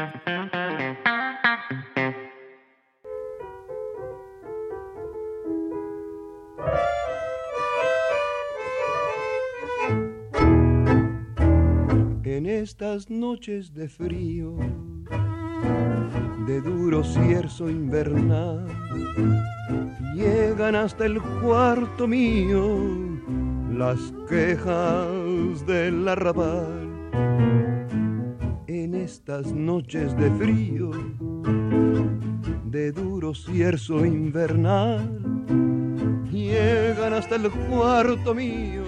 Estas noches de frío, de duro cierzo invernal, llegan hasta el cuarto mío las quejas del arrabal. En estas noches de frío, de duro cierzo invernal, llegan hasta el cuarto mío.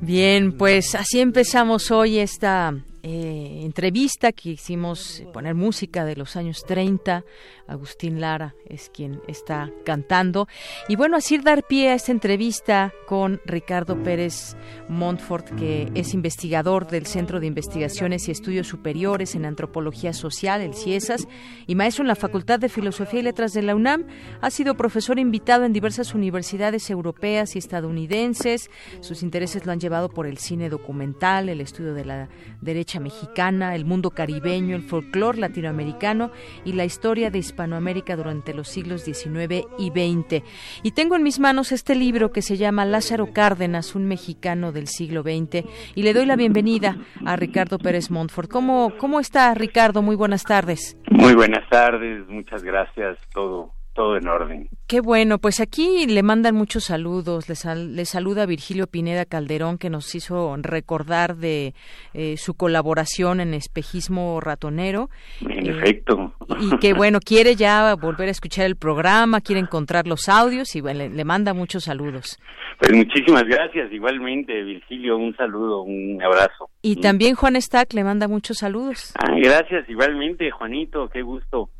Bien, pues así empezamos hoy esta entrevista que hicimos poner música de los años 30. Agustín Lara es quien está cantando. Y bueno, así dar pie a esta entrevista con Ricardo Pérez Montfort, que es investigador del Centro de Investigaciones y Estudios Superiores en Antropología Social, el CIESAS, y maestro en la Facultad de Filosofía y Letras de la UNAM. Ha sido profesor invitado en diversas universidades europeas y estadounidenses. Sus intereses lo han llevado por el cine documental, el estudio de la derecha mexicana, el mundo caribeño, el folclore latinoamericano y la historia de Hispanoamérica durante los siglos XIX y XX. Y tengo en mis manos este libro que se llama Lázaro Cárdenas, un mexicano del siglo XX, y le doy la bienvenida a Ricardo Pérez Montfort. ¿Cómo, cómo está Ricardo? Muy buenas tardes. Muy buenas tardes, muchas gracias, todo todo en orden. Qué bueno, pues aquí le mandan muchos saludos. Le, saluda Virgilio Pineda Calderón, que nos hizo recordar de eh, su colaboración en Espejismo Ratonero. En efecto. Y que bueno, quiere ya volver a escuchar el programa, quiere encontrar los audios y bueno, le, manda muchos saludos. Pues muchísimas gracias, igualmente Virgilio, un saludo, un abrazo. Y también Juan Stack le manda muchos saludos. Ah, gracias, igualmente Juanito, qué gusto.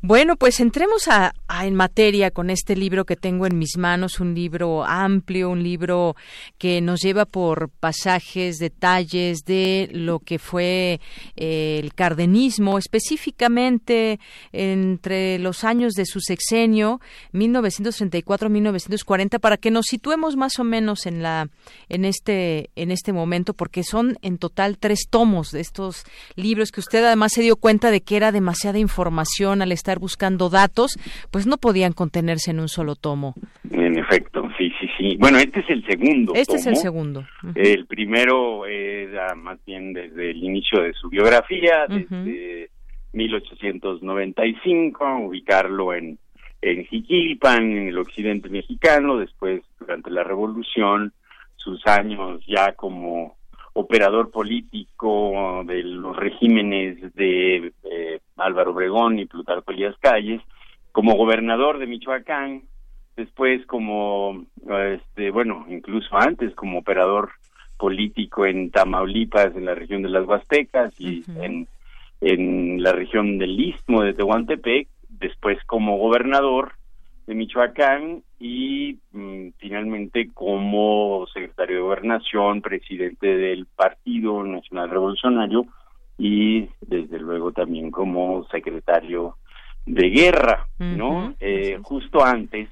Bueno, pues entremos a, en materia con este libro que tengo en mis manos, un libro amplio, un libro que nos lleva por pasajes, detalles de lo que fue eh, el cardenismo, específicamente entre los años de su sexenio, 1934-1940, para que nos situemos más o menos en la en este en este momento, porque son en total tres tomos de estos libros que usted además se dio cuenta de que era demasiada información al estar buscando datos, pues no podían contenerse en un solo tomo. En efecto, sí, sí, sí. Bueno, este es el segundo. Este es el segundo. El primero era más bien desde el inicio de su biografía, desde 1895, ubicarlo en, en Jiquilpan, en el occidente mexicano, después durante la revolución, sus años ya como operador político de los regímenes de eh, Álvaro Obregón y Plutarco Elías Calles, como gobernador de Michoacán, después como, este, bueno, incluso antes como operador político en Tamaulipas, en la región de las Huastecas y en, en la región del Istmo de Tehuantepec, después como gobernador de Michoacán y mm, finalmente como secretario de gobernación, presidente del Partido Nacional Revolucionario y desde luego también como secretario de guerra, ¿no? Eh, justo antes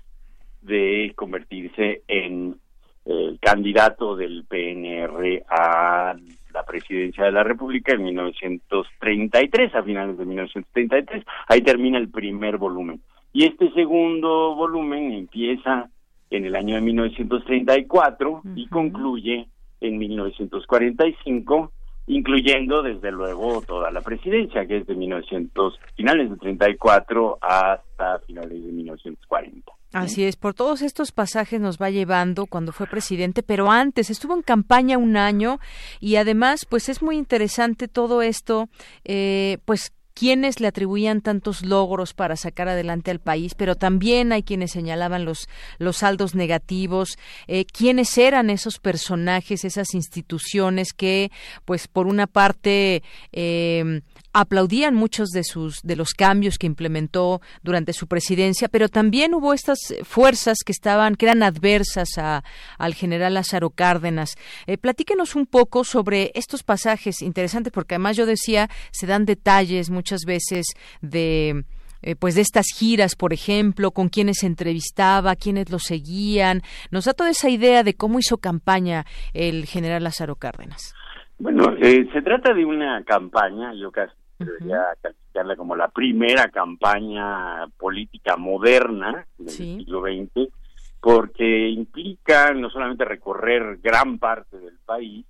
de convertirse en el candidato del PNR a la presidencia de la República en 1933, a finales de 1933. Ahí termina el primer volumen. Y este segundo volumen empieza en el año de 1934 y concluye en 1945, incluyendo desde luego toda la presidencia, que es de 1900, finales de 34 hasta finales de 1940. Así es, por todos estos pasajes nos va llevando cuando fue presidente, pero antes estuvo en campaña un año y además pues es muy interesante todo esto, eh, pues quienes le atribuían tantos logros para sacar adelante al país, pero también hay quienes señalaban los, los saldos negativos, eh, quiénes eran esos personajes, esas instituciones que, pues, por una parte, eh, aplaudían muchos de sus de los cambios que implementó durante su presidencia, pero también hubo estas fuerzas que estaban que eran adversas a, al general Lázaro Cárdenas. Eh, platíquenos un poco sobre estos pasajes interesantes, porque además yo decía se dan detalles muchas veces de eh, pues de estas giras, por ejemplo, con quienes se entrevistaba, quienes lo seguían. Nos da toda esa idea de cómo hizo campaña el general Lázaro Cárdenas. Bueno, eh, se trata de una campaña, yo debería calificarla como la primera campaña política moderna del siglo XX, porque implica no solamente recorrer gran parte del país,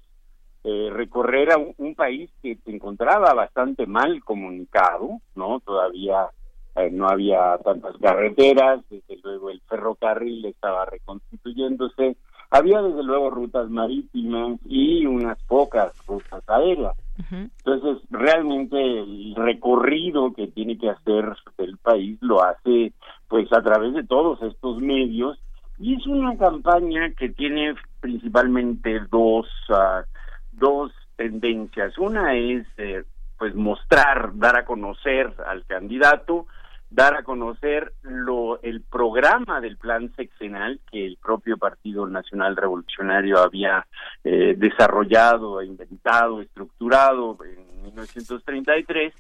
eh, recorrer a un, país que se encontraba bastante mal comunicado, ¿no? Todavía eh, no había tantas carreteras, desde luego el ferrocarril estaba reconstituyéndose, había desde luego rutas marítimas y unas pocas rutas aéreas. Entonces, realmente el recorrido que tiene que hacer el país lo hace pues a través de todos estos medios y es una campaña que tiene principalmente dos, uh, dos tendencias. Una es eh, pues mostrar, dar a conocer al candidato, dar a conocer lo, el programa del plan sexenal que el propio Partido Nacional Revolucionario había eh, desarrollado, inventado, estructurado en 1933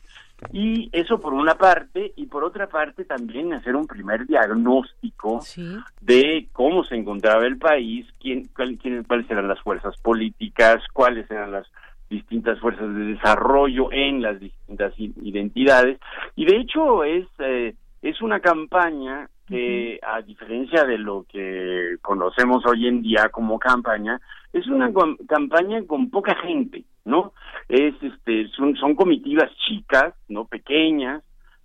y eso por una parte y por otra parte también hacer un primer diagnóstico de cómo se encontraba el país, quién, cuál, quién, cuáles eran las fuerzas políticas, cuáles eran las distintas fuerzas de desarrollo en las distintas identidades. Y de hecho es eh, es una campaña que a diferencia de lo que conocemos hoy en día como campaña es una campaña con poca gente no es este son, son comitivas chicas no pequeñas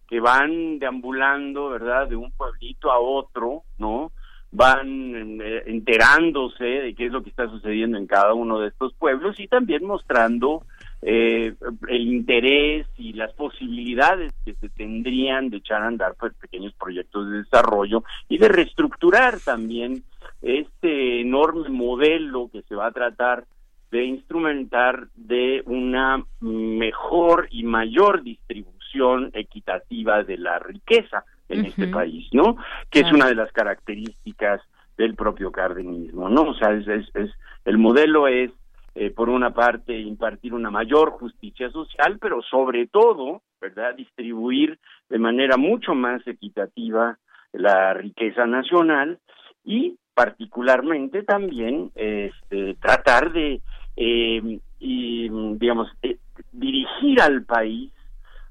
que van deambulando verdad de un pueblito a otro no van eh, enterándose de qué es lo que está sucediendo en cada uno de estos pueblos y también mostrando eh, el interés y las posibilidades que se tendrían de echar a andar pues, pequeños proyectos de desarrollo y de reestructurar también este enorme modelo que se va a tratar de instrumentar de una mejor y mayor distribución equitativa de la riqueza en este país, ¿no? Que es una de las características del propio cardenismo, ¿no? O sea, es, es, el modelo es, eh, por una parte, impartir una mayor justicia social, pero sobre todo, ¿verdad?, distribuir de manera mucho más equitativa la riqueza nacional y particularmente también este, tratar de eh, y, digamos eh, dirigir al país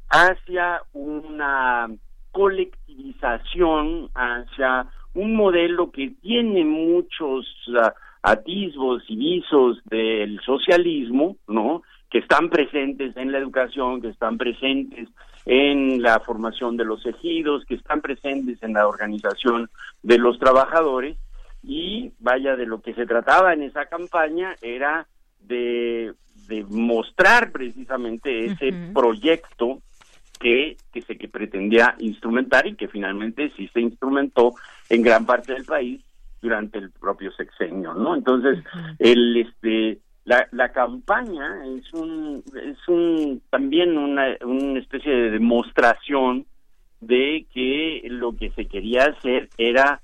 hacia una colectivización hacia un modelo que tiene muchos uh, atisbos y visos del socialismo, ¿no? Que están presentes en la educación, que están presentes en la formación de los ejidos, que están presentes en la organización de los trabajadores y vaya de lo que se trataba en esa campaña era de, de mostrar precisamente ese proyecto que, que se que pretendía instrumentar y que finalmente sí se instrumentó en gran parte del país durante el propio sexenio, ¿no? Entonces, el este la, la campaña es un es un también una, una especie de demostración de que lo que se quería hacer era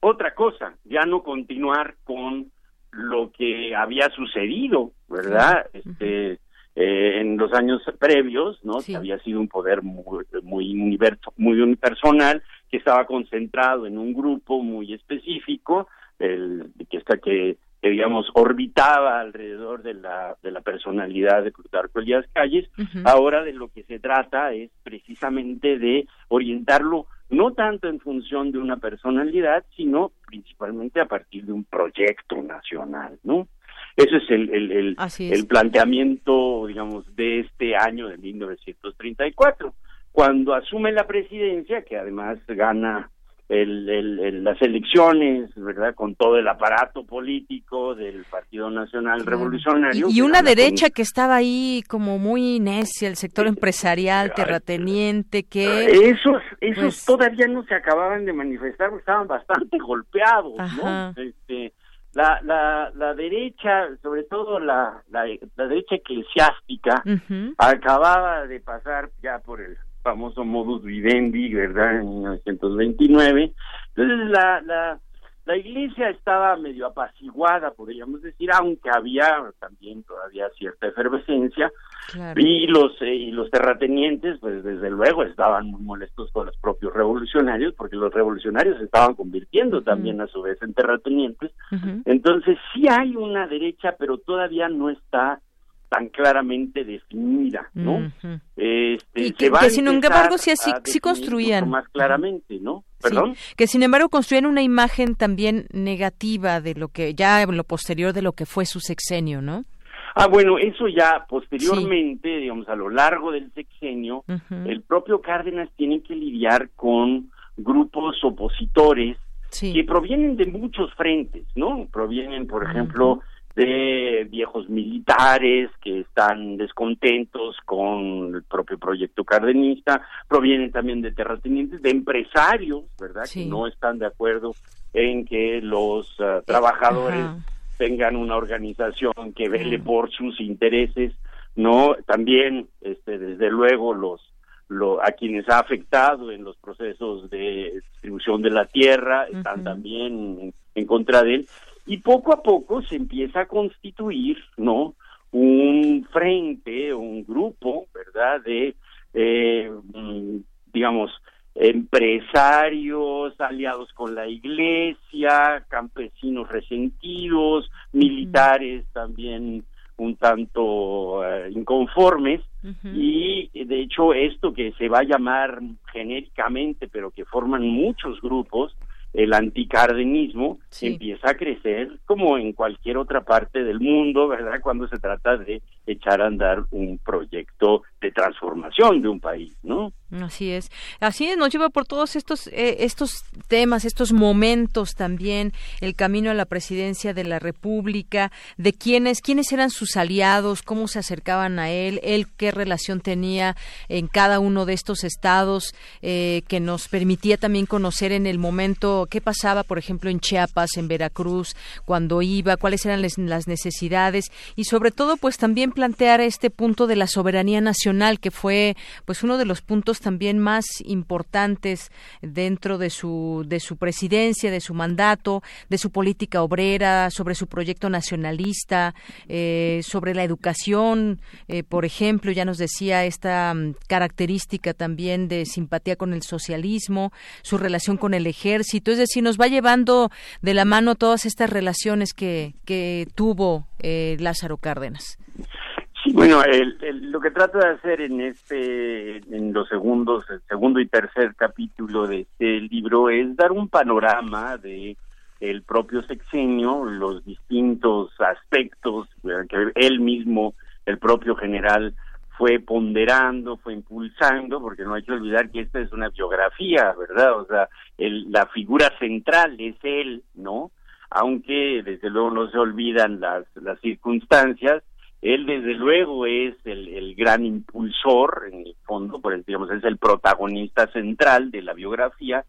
otra cosa, ya no continuar con lo que había sucedido, ¿verdad? Este eh, en los años previos, ¿no? Que había sido un poder muy, muy, universo, muy unipersonal, que estaba concentrado en un grupo muy específico, el, que está que, digamos orbitaba alrededor de la, de la personalidad de Plutarco Elías Calles. Ahora de lo que se trata es precisamente de orientarlo no tanto en función de una personalidad, sino principalmente a partir de un proyecto nacional, ¿no? Ese es el, el, el, planteamiento, digamos, de este año de 1934. Cuando asume la presidencia, que además gana el, las elecciones, ¿verdad? Con todo el aparato político del Partido Nacional Revolucionario. Y, una derecha que estaba ahí como muy necia, el sector empresarial, terrateniente, que... Esos, esos pues todavía no se acababan de manifestar, estaban bastante golpeados, ¿no? La, la, la derecha, sobre todo la, la, derecha eclesiástica, acababa de pasar ya por el famoso modus vivendi, ¿verdad? En 1929. Entonces la, la, la iglesia estaba medio apaciguada, podríamos decir, aunque había también todavía cierta efervescencia. Y los eh, y los terratenientes, pues desde luego estaban muy molestos con los propios revolucionarios, porque los revolucionarios se estaban convirtiendo también a su vez en terratenientes. Entonces sí hay una derecha, pero todavía no está tan claramente definida, ¿no? este, y que, sin embargo sí, sí, construían más claramente, ¿no? Perdón. que sin embargo construían una imagen también negativa de lo que ya en lo posterior de lo que fue su sexenio, ¿no? Ah, bueno, eso ya posteriormente, digamos, a lo largo del sexenio, el propio Cárdenas tiene que lidiar con grupos opositores que provienen de muchos frentes, ¿no? Provienen, por ejemplo, de viejos militares que están descontentos con el propio proyecto cardenista, provienen también de terratenientes, de empresarios, ¿verdad? Que no están de acuerdo en que los ah, trabajadores tengan una organización que vele por sus intereses, no también este desde luego los lo, a quienes ha afectado en los procesos de distribución de la tierra están también en, contra de él y poco a poco se empieza a constituir no un frente un grupo verdad de eh, mm, digamos empresarios aliados con la iglesia campesinos resentidos militares también un tanto eh, inconformes. Y de hecho esto que se va a llamar genéricamente pero que forman muchos grupos el anticardenismo empieza a crecer como en cualquier otra parte del mundo, ¿verdad? Cuando se trata de echar a andar un proyecto de transformación de un país, ¿no? Así es, así es, nos lleva por todos estos eh, estos temas, estos momentos también, el camino a la presidencia de la República, de quiénes quiénes eran sus aliados, cómo se acercaban a él, él qué relación tenía en cada uno de estos estados, eh, que nos permitía también conocer en el momento qué pasaba, por ejemplo, en Chiapas, en Veracruz, cuando iba, cuáles eran las necesidades y sobre todo, pues también plantear este punto de la soberanía nacional que fue, pues uno de los puntos también más importantes dentro de su, de su presidencia, de su mandato, de su política obrera, sobre su proyecto nacionalista, eh, sobre la educación, eh, por ejemplo, ya nos decía esta mm, característica también de simpatía con el socialismo, su relación con el ejército, es decir, nos va llevando de la mano todas estas relaciones que, que tuvo eh, Lázaro Cárdenas. Sí, bueno, lo que trato de hacer en este, en los segundos, el segundo y tercer capítulo de este libro es dar un panorama de el propio sexenio, los distintos aspectos eh, que él mismo, el propio general, fue ponderando, fue impulsando, porque no hay que olvidar que esta es una biografía, ¿verdad? O sea, el, la figura central es él, ¿no? Aunque desde luego no se olvidan las, las circunstancias, él desde luego es el, gran impulsor, en el fondo, pues, digamos, es el protagonista central de la biografía,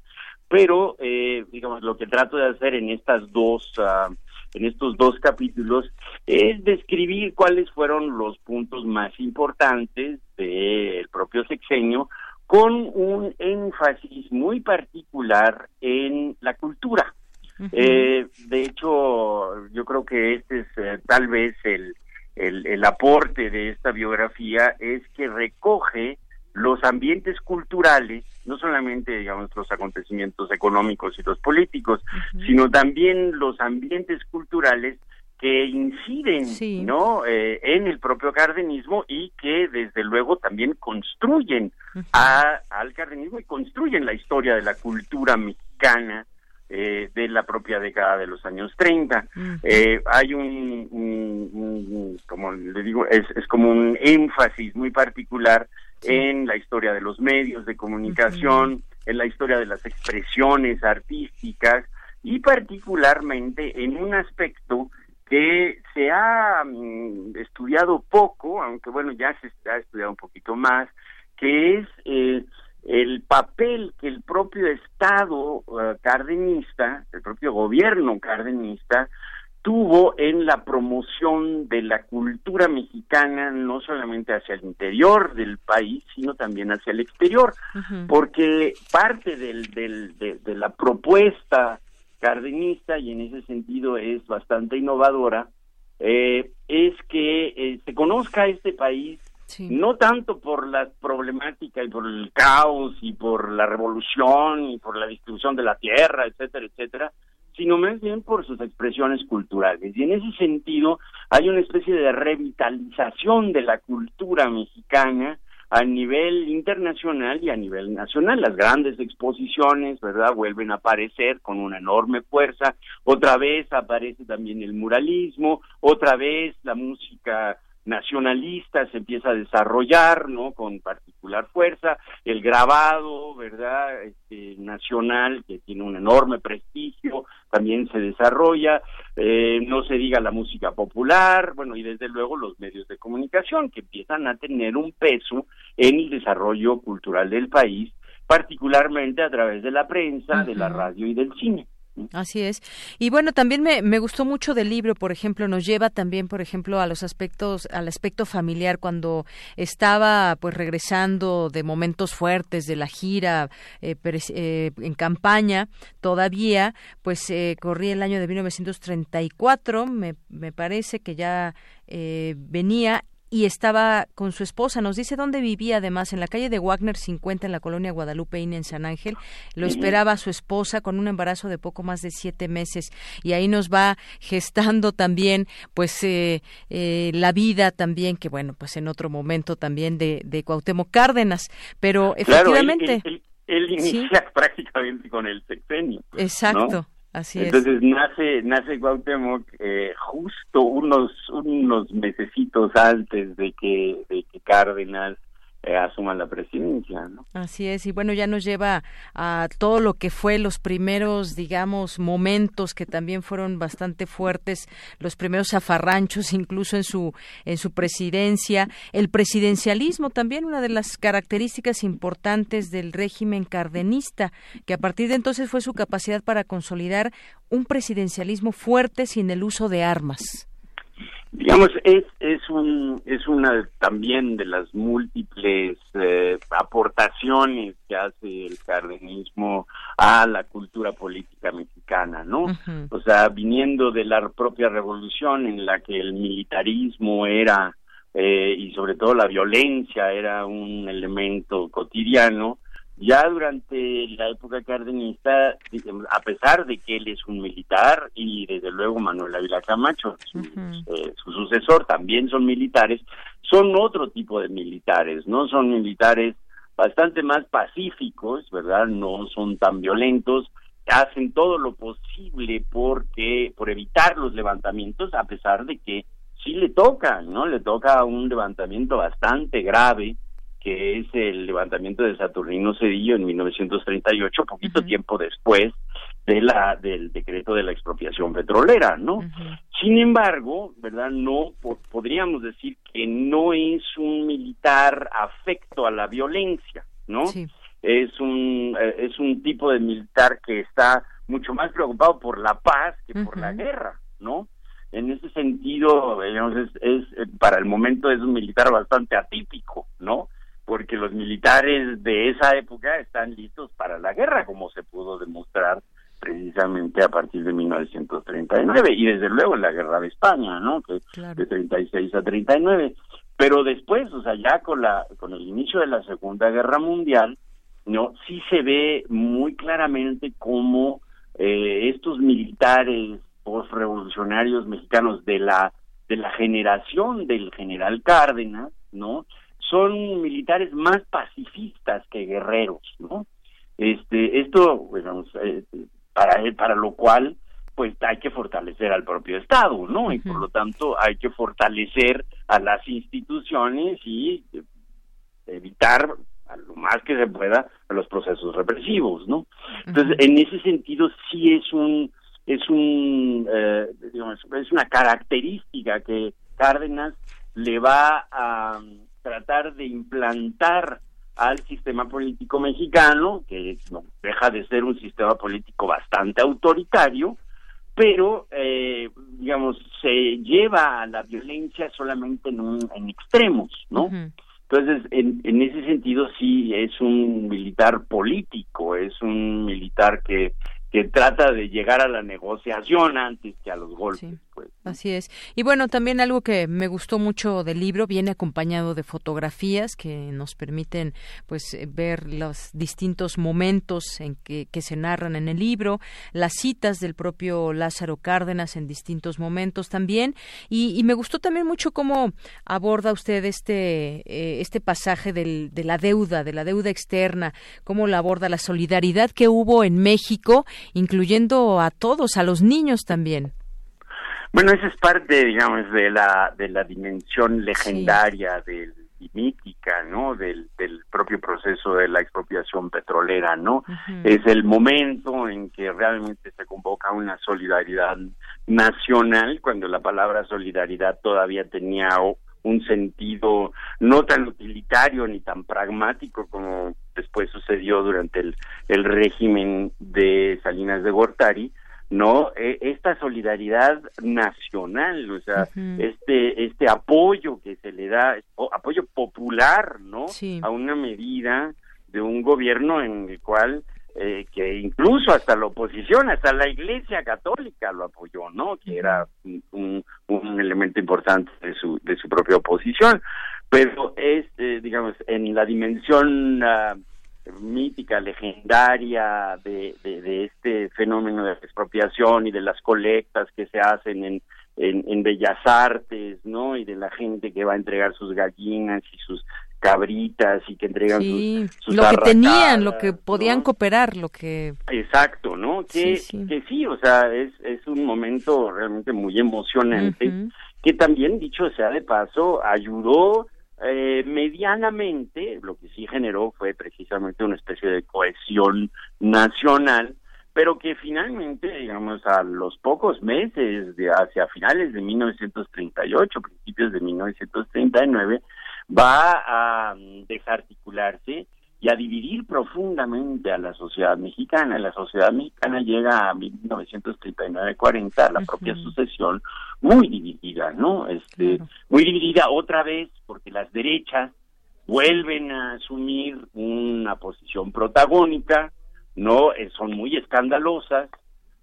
pero eh, digamos lo que trato de hacer en estas dos uh, en estos dos capítulos es describir cuáles fueron los puntos más importantes del propio sexenio con un énfasis muy particular en la cultura. eh, de hecho, yo creo que este es eh, tal vez el, el, aporte de esta biografía es que recoge los ambientes culturales, no solamente digamos los acontecimientos económicos y los políticos, sino también los ambientes culturales que inciden no eh, en el propio cardenismo y que desde luego también construyen a, al cardenismo y construyen la historia de la cultura mexicana eh, de la propia década de los años 30. Eh, hay un, como le digo, es, es como un énfasis muy particular en la historia de los medios de comunicación, en la historia de las expresiones artísticas y particularmente en un aspecto que se ha mm, estudiado poco, aunque bueno, ya se ha estudiado un poquito más, que es eh, el papel que el propio Estado uh, cardenista, el propio gobierno cardenista, tuvo en la promoción de la cultura mexicana, no solamente hacia el interior del país, sino también hacia el exterior, porque parte del, del, de, la propuesta cardenista, y en ese sentido es bastante innovadora, eh, es que eh, se conozca este país no tanto por la problemática y por el caos y por la revolución y por la distribución de la tierra, etcétera, etcétera, sino más bien por sus expresiones culturales. Y en ese sentido hay una especie de revitalización de la cultura mexicana a nivel internacional y a nivel nacional. Las grandes exposiciones, ¿verdad?, vuelven a aparecer con una enorme fuerza. Otra vez aparece también el muralismo, otra vez la música nacionalista se empieza a desarrollar, ¿no? Con particular fuerza, el grabado, ¿verdad? Este, nacional, que tiene un enorme prestigio, también se desarrolla, eh, no se diga la música popular, bueno, y desde luego los medios de comunicación, que empiezan a tener un peso en el desarrollo cultural del país, particularmente a través de la prensa, de la radio y del cine. Así es. Y bueno, también me, me gustó mucho del libro, por ejemplo, nos lleva también, por ejemplo, a los aspectos, al aspecto familiar cuando estaba pues regresando de momentos fuertes de la gira eh, eh, en campaña, todavía, pues eh, el año de 1934, me, me parece que ya venía y estaba con su esposa. Nos dice dónde vivía además, en la calle de Wagner 50 en la colonia Guadalupe en San Ángel. Lo esperaba su esposa con un embarazo de poco más de siete meses y ahí nos va gestando también pues eh, eh, la vida también que bueno pues en otro momento también de, de Cuauhtémoc Cárdenas. Pero efectivamente... él, inicia prácticamente con el sexenio. Exacto. Entonces nace nace Cuauhtémoc eh, justo unos unos mesecitos antes de que de que Cárdenas eh, asuman la presidencia. ¿no? Así es, y bueno, ya nos lleva a todo lo que fue los primeros, digamos, momentos que también fueron bastante fuertes, los primeros zafarranchos incluso en su, en su presidencia, el presidencialismo también, una de las características importantes del régimen cardenista, que a partir de entonces fue su capacidad para consolidar un presidencialismo fuerte sin el uso de armas digamos es es un es una también de las múltiples eh, aportaciones que hace el cardenismo a la cultura política mexicana no o sea viniendo de la propia revolución en la que el militarismo era eh, y sobre todo la violencia era un elemento cotidiano ya durante la época cardenista, a pesar de que él es un militar y desde luego Manuel Ávila Camacho, eh, su, sucesor, también son militares, son otro tipo de militares, ¿no? Son militares bastante más pacíficos, ¿verdad? No son tan violentos, hacen todo lo posible porque por evitar los levantamientos, a pesar de que sí le toca, ¿no? Le toca un levantamiento bastante grave que es el levantamiento de Saturnino Cedillo en 1938, poquito tiempo después de la del decreto de la expropiación petrolera, ¿no? Sin embargo, ¿verdad? No podríamos decir que no es un militar afecto a la violencia, ¿no? Es un eh, es un tipo de militar que está mucho más preocupado por la paz que por la guerra, ¿no? En ese sentido, digamos, es, es eh, para el momento es un militar bastante atípico, ¿no? Porque los militares de esa época están listos para la guerra, como se pudo demostrar precisamente a partir de 1939 y desde luego la guerra de España, ¿no? Que de 36 a 39. Pero después, o sea, ya con la con el inicio de la Segunda Guerra Mundial, no, sí se ve muy claramente cómo eh, estos militares postrevolucionarios mexicanos de la de la generación del general Cárdenas, ¿no? Son militares más pacifistas que guerreros, ¿no? Este, esto, bueno, eh, para para lo cual, pues hay que fortalecer al propio Estado, ¿no? Y por lo tanto hay que fortalecer a las instituciones y eh, evitar a lo más que se pueda los procesos represivos, ¿no? Entonces, en ese sentido sí es un es un eh, digamos, es una característica que Cárdenas le va a tratar de implantar al sistema político mexicano, que no deja de ser un sistema político bastante autoritario, pero, eh, digamos, se lleva a la violencia solamente en, un, en extremos, ¿no? Entonces, en, en ese sentido, sí es un militar político, es un militar que que trata de llegar a la negociación antes que a los golpes. Pues, Así es. Y bueno, también algo que me gustó mucho del libro viene acompañado de fotografías que nos permiten pues eh, ver los distintos momentos en que, que se narran en el libro, las citas del propio Lázaro Cárdenas en distintos momentos también. Y, me gustó también mucho cómo aborda usted este, eh, este pasaje del, de la deuda, de la deuda externa, cómo la aborda la solidaridad que hubo en México incluyendo a todos, a los niños también. Bueno, esa es parte, digamos, de la de la dimensión legendaria del y mítica, ¿no? Del, del propio proceso de la expropiación petrolera, ¿no? Es el momento en que realmente se convoca una solidaridad nacional, cuando la palabra solidaridad todavía tenía un sentido no tan utilitario ni tan pragmático como después sucedió durante el, el régimen de Salinas de Gortari, no e, esta solidaridad nacional o sea este este apoyo que se le da apoyo popular no a una medida de un gobierno en el cual eh, que incluso hasta la oposición, hasta la Iglesia Católica lo apoyó, ¿no? Que era un, un elemento importante de su de su propia oposición, pero es, eh, digamos, en la dimensión ah, mítica, legendaria de, de, este fenómeno de expropiación y de las colectas que se hacen en, en, Bellas Artes, ¿no? Y de la gente que va a entregar sus gallinas y sus cabritas y que entregan sus, lo que tenían, lo que podían cooperar, lo que exacto, ¿no? Que sí, que sí o sea, es es un momento realmente muy emocionante que también dicho sea de paso ayudó eh, medianamente, lo que sí generó fue precisamente una especie de cohesión nacional, pero que finalmente, digamos, a los pocos meses, de hacia finales de 1938, principios de 1939, va a mm, desarticularse y a dividir profundamente a la sociedad mexicana. La sociedad mexicana llega a 1939-40, a la propia sucesión, muy dividida, ¿no? Este, Muy dividida otra vez porque las derechas vuelven a asumir una posición protagónica, ¿no? Eh, son muy escandalosas,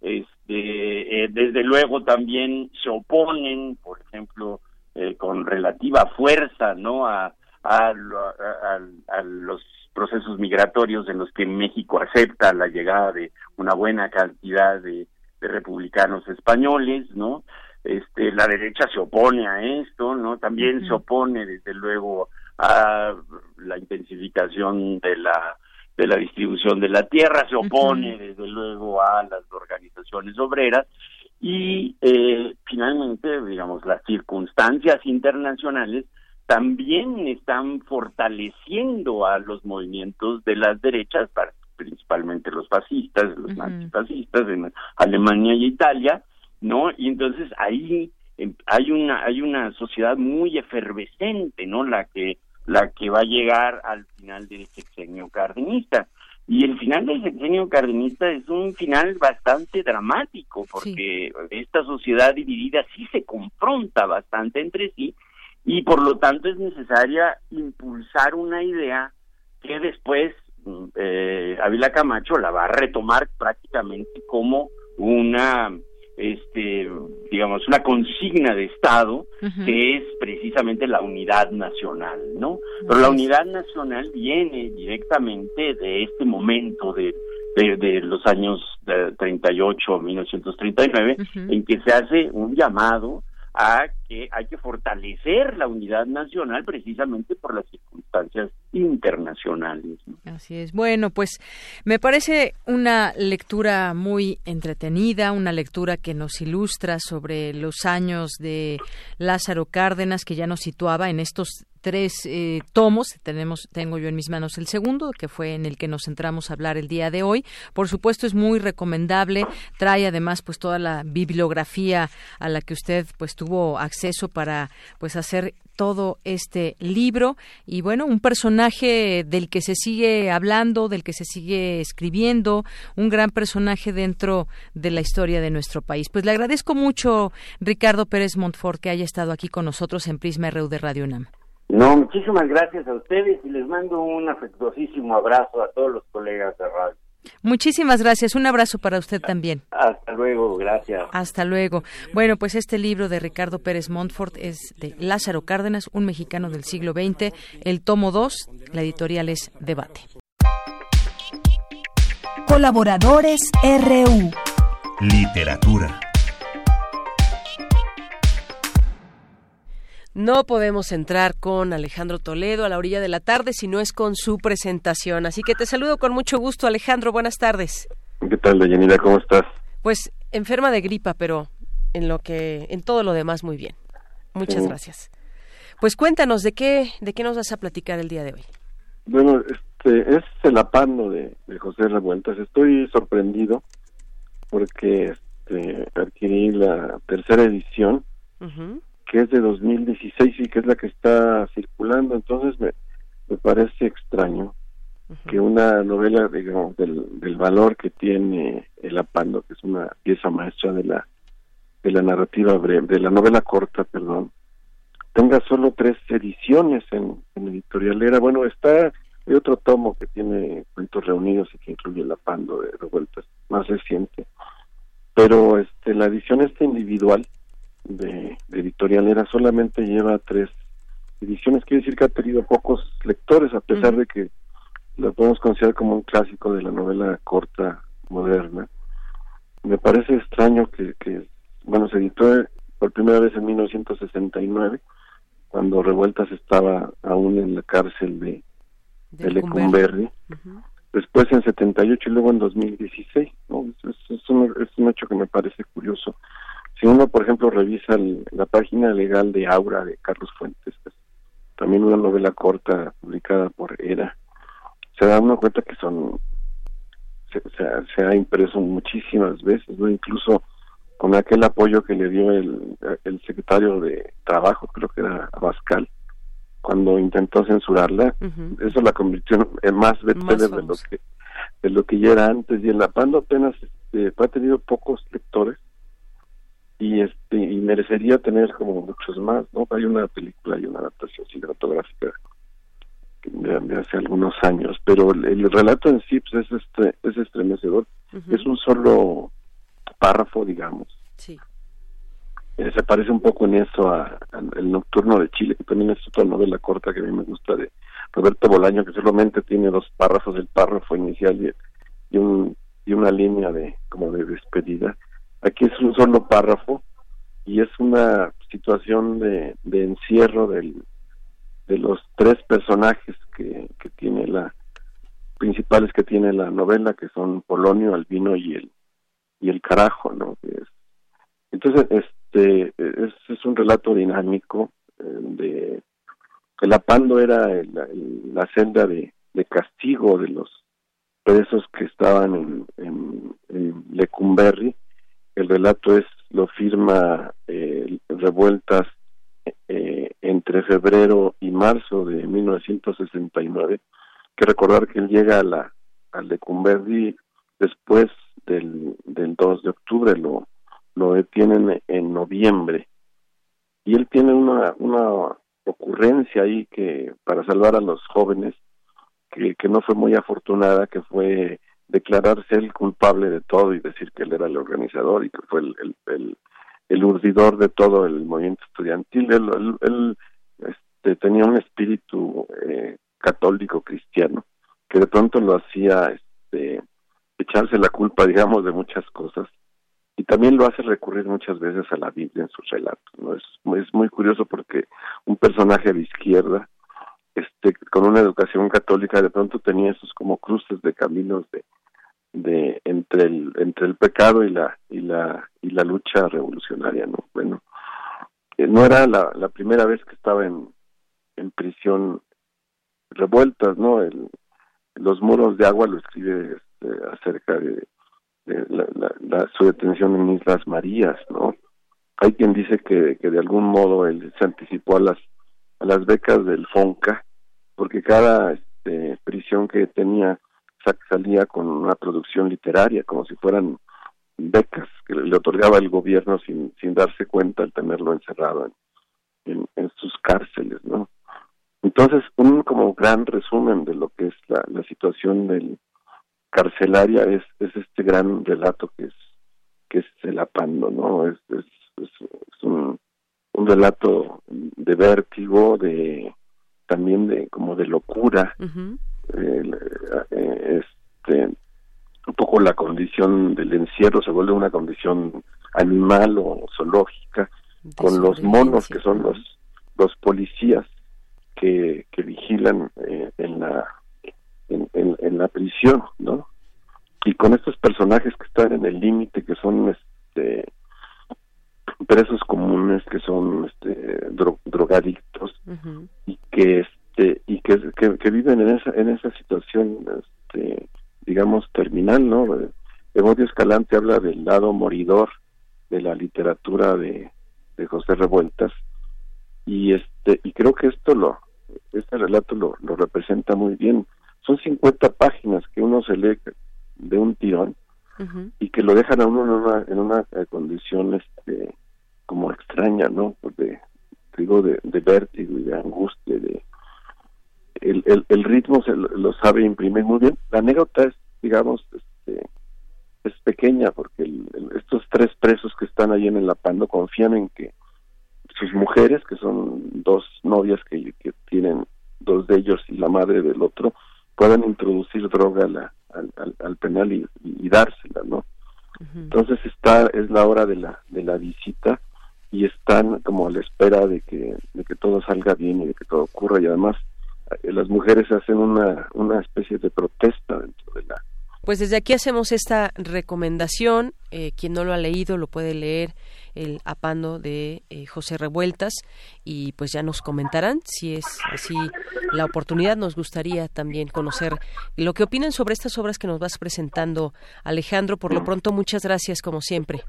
este, eh, desde luego también se oponen, por ejemplo, eh, con relativa fuerza, ¿no? A, a, a, los procesos migratorios en los que México acepta la llegada de una buena cantidad de, republicanos españoles, ¿no? Este, la derecha se opone a esto, ¿no? También se opone, desde luego, a la intensificación de la de la distribución de la tierra, se opone, desde luego, a las organizaciones obreras y eh, finalmente, digamos, las circunstancias internacionales también están fortaleciendo a los movimientos de las derechas, principalmente los fascistas, los nazifascistas en Alemania y Italia, ¿no? Y entonces ahí em, hay una hay una sociedad muy efervescente, ¿no? La que la que va a llegar al final del sexenio cardenista. Y el final del sexenio cardenista es un final bastante dramático, porque esta sociedad dividida sí se confronta bastante entre sí y por lo tanto es necesaria impulsar una idea que después mm, eh, Ávila Camacho la va a retomar prácticamente como una este digamos una consigna de estado que es precisamente la unidad nacional no pero la unidad nacional viene directamente de este momento de de, los años de 38 1939 en que se hace un llamado a que hay que fortalecer la unidad nacional precisamente por las circunstancias internacionales. Así es. Bueno, pues me parece una lectura muy entretenida, una lectura que nos ilustra sobre los años de Lázaro Cárdenas, que ya nos situaba en estos tres eh, tomos. Tenemos, tengo yo en mis manos el segundo, que fue en el que nos centramos a hablar el día de hoy. Por supuesto, es muy recomendable. Trae además, pues, toda la bibliografía a la que usted, pues, tuvo acceso para, pues, hacer todo este libro y bueno, un personaje del que se sigue hablando, del que se sigue escribiendo, un gran personaje dentro de la historia de nuestro país. Pues le agradezco mucho Ricardo Pérez Montfort que haya estado aquí con nosotros en Prisma RU de Radio UNAM. No, muchísimas gracias a ustedes y les mando un afectuosísimo abrazo a todos los colegas de radio. Muchísimas gracias. Un abrazo para usted también. Hasta luego, gracias. Hasta luego. Bueno, pues este libro de Ricardo Pérez Montfort es de Lázaro Cárdenas, un mexicano del siglo XX, el tomo 2, la editorial es Debate. Colaboradores RU. Literatura. No podemos entrar con Alejandro Toledo a la orilla de la tarde si no es con su presentación. Así que te saludo con mucho gusto, Alejandro. Buenas tardes. ¿Qué tal, Dayanira? ¿Cómo estás? Pues enferma de gripa, pero en lo que, en todo lo demás muy bien. Muchas gracias. Pues cuéntanos de qué, de qué nos vas a platicar el día de hoy. Bueno, este es el apando de, José Revueltas. Estoy sorprendido porque este, adquirí la tercera edición que es de 2016 y que es la que está circulando, entonces me, me parece extraño que una novela, digamos, del, del valor que tiene El Apando, que es una pieza maestra de la de la narrativa breve, de la novela corta, perdón, tenga solo tres ediciones en, en editorialera. Bueno, está hay otro tomo que tiene cuentos reunidos y que incluye el apando de revueltas, más reciente. Pero este la edición esta individual de, de editorialera solamente lleva tres ediciones, quiere decir que ha tenido pocos lectores, a pesar de que lo podemos considerar como un clásico de la novela corta moderna. Me parece extraño que, que bueno, se editó por primera vez en 1969, cuando Revueltas estaba aún en la cárcel de, de Lecumberri. Después en 78 y luego en 2016. ¿no? Es, un, es un hecho que me parece curioso. Si uno, por ejemplo, revisa la página legal de Aura de Carlos Fuentes, también una novela corta publicada por ERA, se da uno cuenta que son se, se, ha impreso muchísimas veces, ¿no? incluso con aquel apoyo que le dio el, el secretario de Trabajo, creo que era Abascal, cuando intentó censurarla, eso la convirtió en más bestseller de lo que de lo que ya era antes. Y el Apando apenas este, ha tenido pocos lectores y este y merecería tener como muchos más, ¿no? Hay una película y una adaptación cinematográfica de, hace algunos años, pero el, relato en sí pues, es este es estremecedor, es un solo párrafo, digamos. Sí. Eh, se parece un poco en eso a, El Nocturno de Chile, que también es otra novela corta que a mí me gusta de Roberto Bolaño, que solamente tiene dos párrafos, el párrafo inicial y, y, un, y una línea de como de despedida. Aquí es un solo párrafo y es una situación de, encierro del, de los tres personajes que, que tiene la principales que tiene la novela que son Polonio, Albino y el y el carajo, ¿no? entonces, este es, es un relato dinámico eh, de el apando era la senda de, de, castigo de los presos que estaban en, en, en Lecumberri. El relato es lo firma eh, revueltas eh, entre febrero y marzo de 1969. Que recordar que él llega a la a Lecumberri después del, del 2 de octubre, lo, lo detienen en noviembre. Y él tiene una, una ocurrencia ahí que para salvar a los jóvenes, que, que no fue muy afortunada, que fue declararse el culpable de todo y decir que él era el organizador y que fue el, el, el, urdidor de todo el movimiento estudiantil. Él, este, tenía un espíritu eh, católico cristiano que de pronto lo hacía este, echarse la culpa, digamos, de muchas cosas. Y también lo hace recurrir muchas veces a la Biblia en sus relatos. ¿no? Es, es muy curioso porque un personaje de izquierda, este, con una educación católica, de pronto tenía esos como cruces de caminos de, entre el entre el pecado y la y la y la lucha revolucionaria no bueno eh, no era la, la primera vez que estaba en en prisión revueltas no el, los muros de agua lo escribe este, acerca de, la, su detención en Islas Marías, ¿no? Hay quien dice que, que de algún modo él se anticipó a las a las becas del FONCA, porque cada este, prisión que tenía salía con una producción literaria, como si fueran becas que le otorgaba el gobierno sin, sin darse cuenta al tenerlo encerrado en, en, sus cárceles, ¿no? Entonces, un como gran resumen de lo que es la, la situación del, carcelaria es, es este gran relato que es que es el apando no es, es, es, un, un relato de vértigo de también de como de locura. Eh, este un poco la condición del encierro se vuelve una condición animal o zoológica con los monos que son los los policías que, que vigilan eh, en la en, en, la prisión, ¿no? Y con estos personajes que están en el límite, que son este presos comunes, que son este drogadictos y que este y que, que, viven en esa en esa situación este digamos terminal, ¿no? Evodio Escalante habla del lado moridor de la literatura de, de José Revueltas y este y creo que esto lo este relato lo, lo representa muy bien. Son 50 páginas que uno se lee de un tirón y que lo dejan a uno en una, en una eh, condición este, como extraña, ¿no? De, digo, de, de vértigo y de angustia, de, el, el, el ritmo se lo, sabe imprimir muy bien. La anécdota es, digamos, este, es pequeña porque estos tres presos que están ahí en el Apando confían en que sus mujeres, que son dos novias que, que tienen dos de ellos y la madre del otro, puedan introducir droga al, al, penal y, dársela, ¿no? Entonces está es la hora de la de la visita y están como a la espera de que de que todo salga bien y de que todo ocurra y además eh, las mujeres hacen una una especie de protesta dentro de la pues desde aquí hacemos esta recomendación. Eh, quien no lo ha leído lo puede leer el apando de eh, José Revueltas y pues ya nos comentarán si es así la oportunidad. Nos gustaría también conocer lo que opinan sobre estas obras que nos vas presentando, Alejandro. Por lo pronto, muchas gracias como siempre.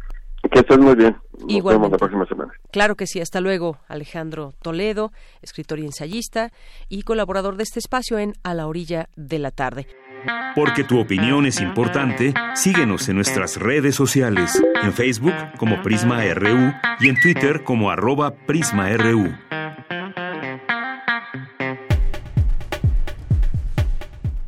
Que estés muy bien. Nos vemos la próxima semana. Claro que sí. Hasta luego, Alejandro Toledo, escritor y ensayista y colaborador de este espacio en A la orilla de la tarde. Porque tu opinión es importante, síguenos en nuestras redes sociales, en Facebook como Prisma RU y en Twitter como arroba PrismaRU.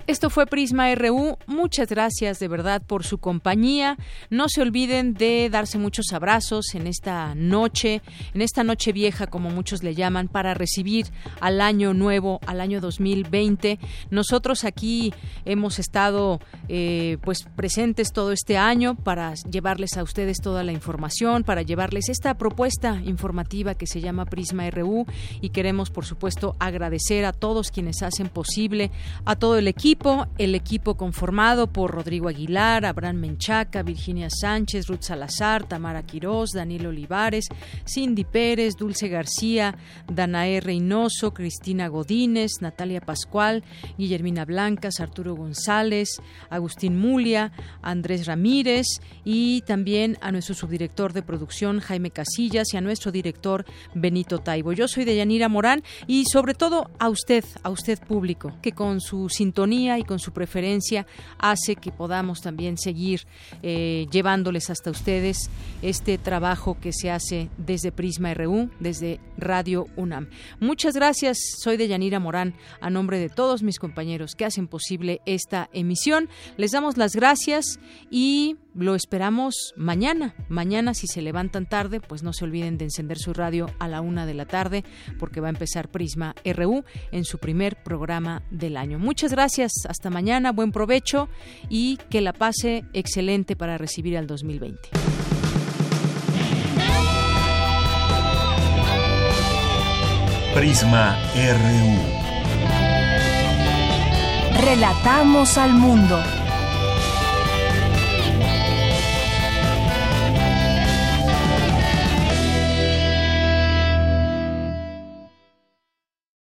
Esto fue Prisma RU. Muchas gracias de verdad por su compañía. No se olviden de darse muchos abrazos en esta noche, en esta noche vieja, como muchos le llaman, para recibir al año nuevo, al año 2020. Nosotros aquí hemos estado eh, pues presentes todo este año para llevarles a ustedes toda la información, para llevarles esta propuesta informativa que se llama Prisma RU y queremos, por supuesto, agradecer a todos quienes hacen posible, a todo el equipo el equipo conformado por Rodrigo Aguilar, Abraham Menchaca, Virginia Sánchez, Ruth Salazar, Tamara Quirós, Daniel Olivares, Cindy Pérez, Dulce García, Danae Reynoso, Cristina Godínez, Natalia Pascual, Guillermina Blancas, Arturo González, Agustín Mulia, Andrés Ramírez y también a nuestro subdirector de producción Jaime Casillas y a nuestro director Benito Taibo. Yo soy Deyanira Morán y sobre todo a usted, a usted público, que con su sintonía y con su preferencia hace que podamos también seguir eh, llevándoles hasta ustedes este trabajo que se hace desde Prisma RU, desde Radio UNAM. Muchas gracias, soy de Yanira Morán, a nombre de todos mis compañeros que hacen posible esta emisión. Les damos las gracias y lo esperamos mañana. Mañana, si se levantan tarde, pues no se olviden de encender su radio a la una de la tarde, porque va a empezar Prisma RU en su primer programa del año. Muchas gracias. Hasta mañana. Buen provecho y que la pase excelente para recibir al 2020. Prisma RU. Relatamos al mundo.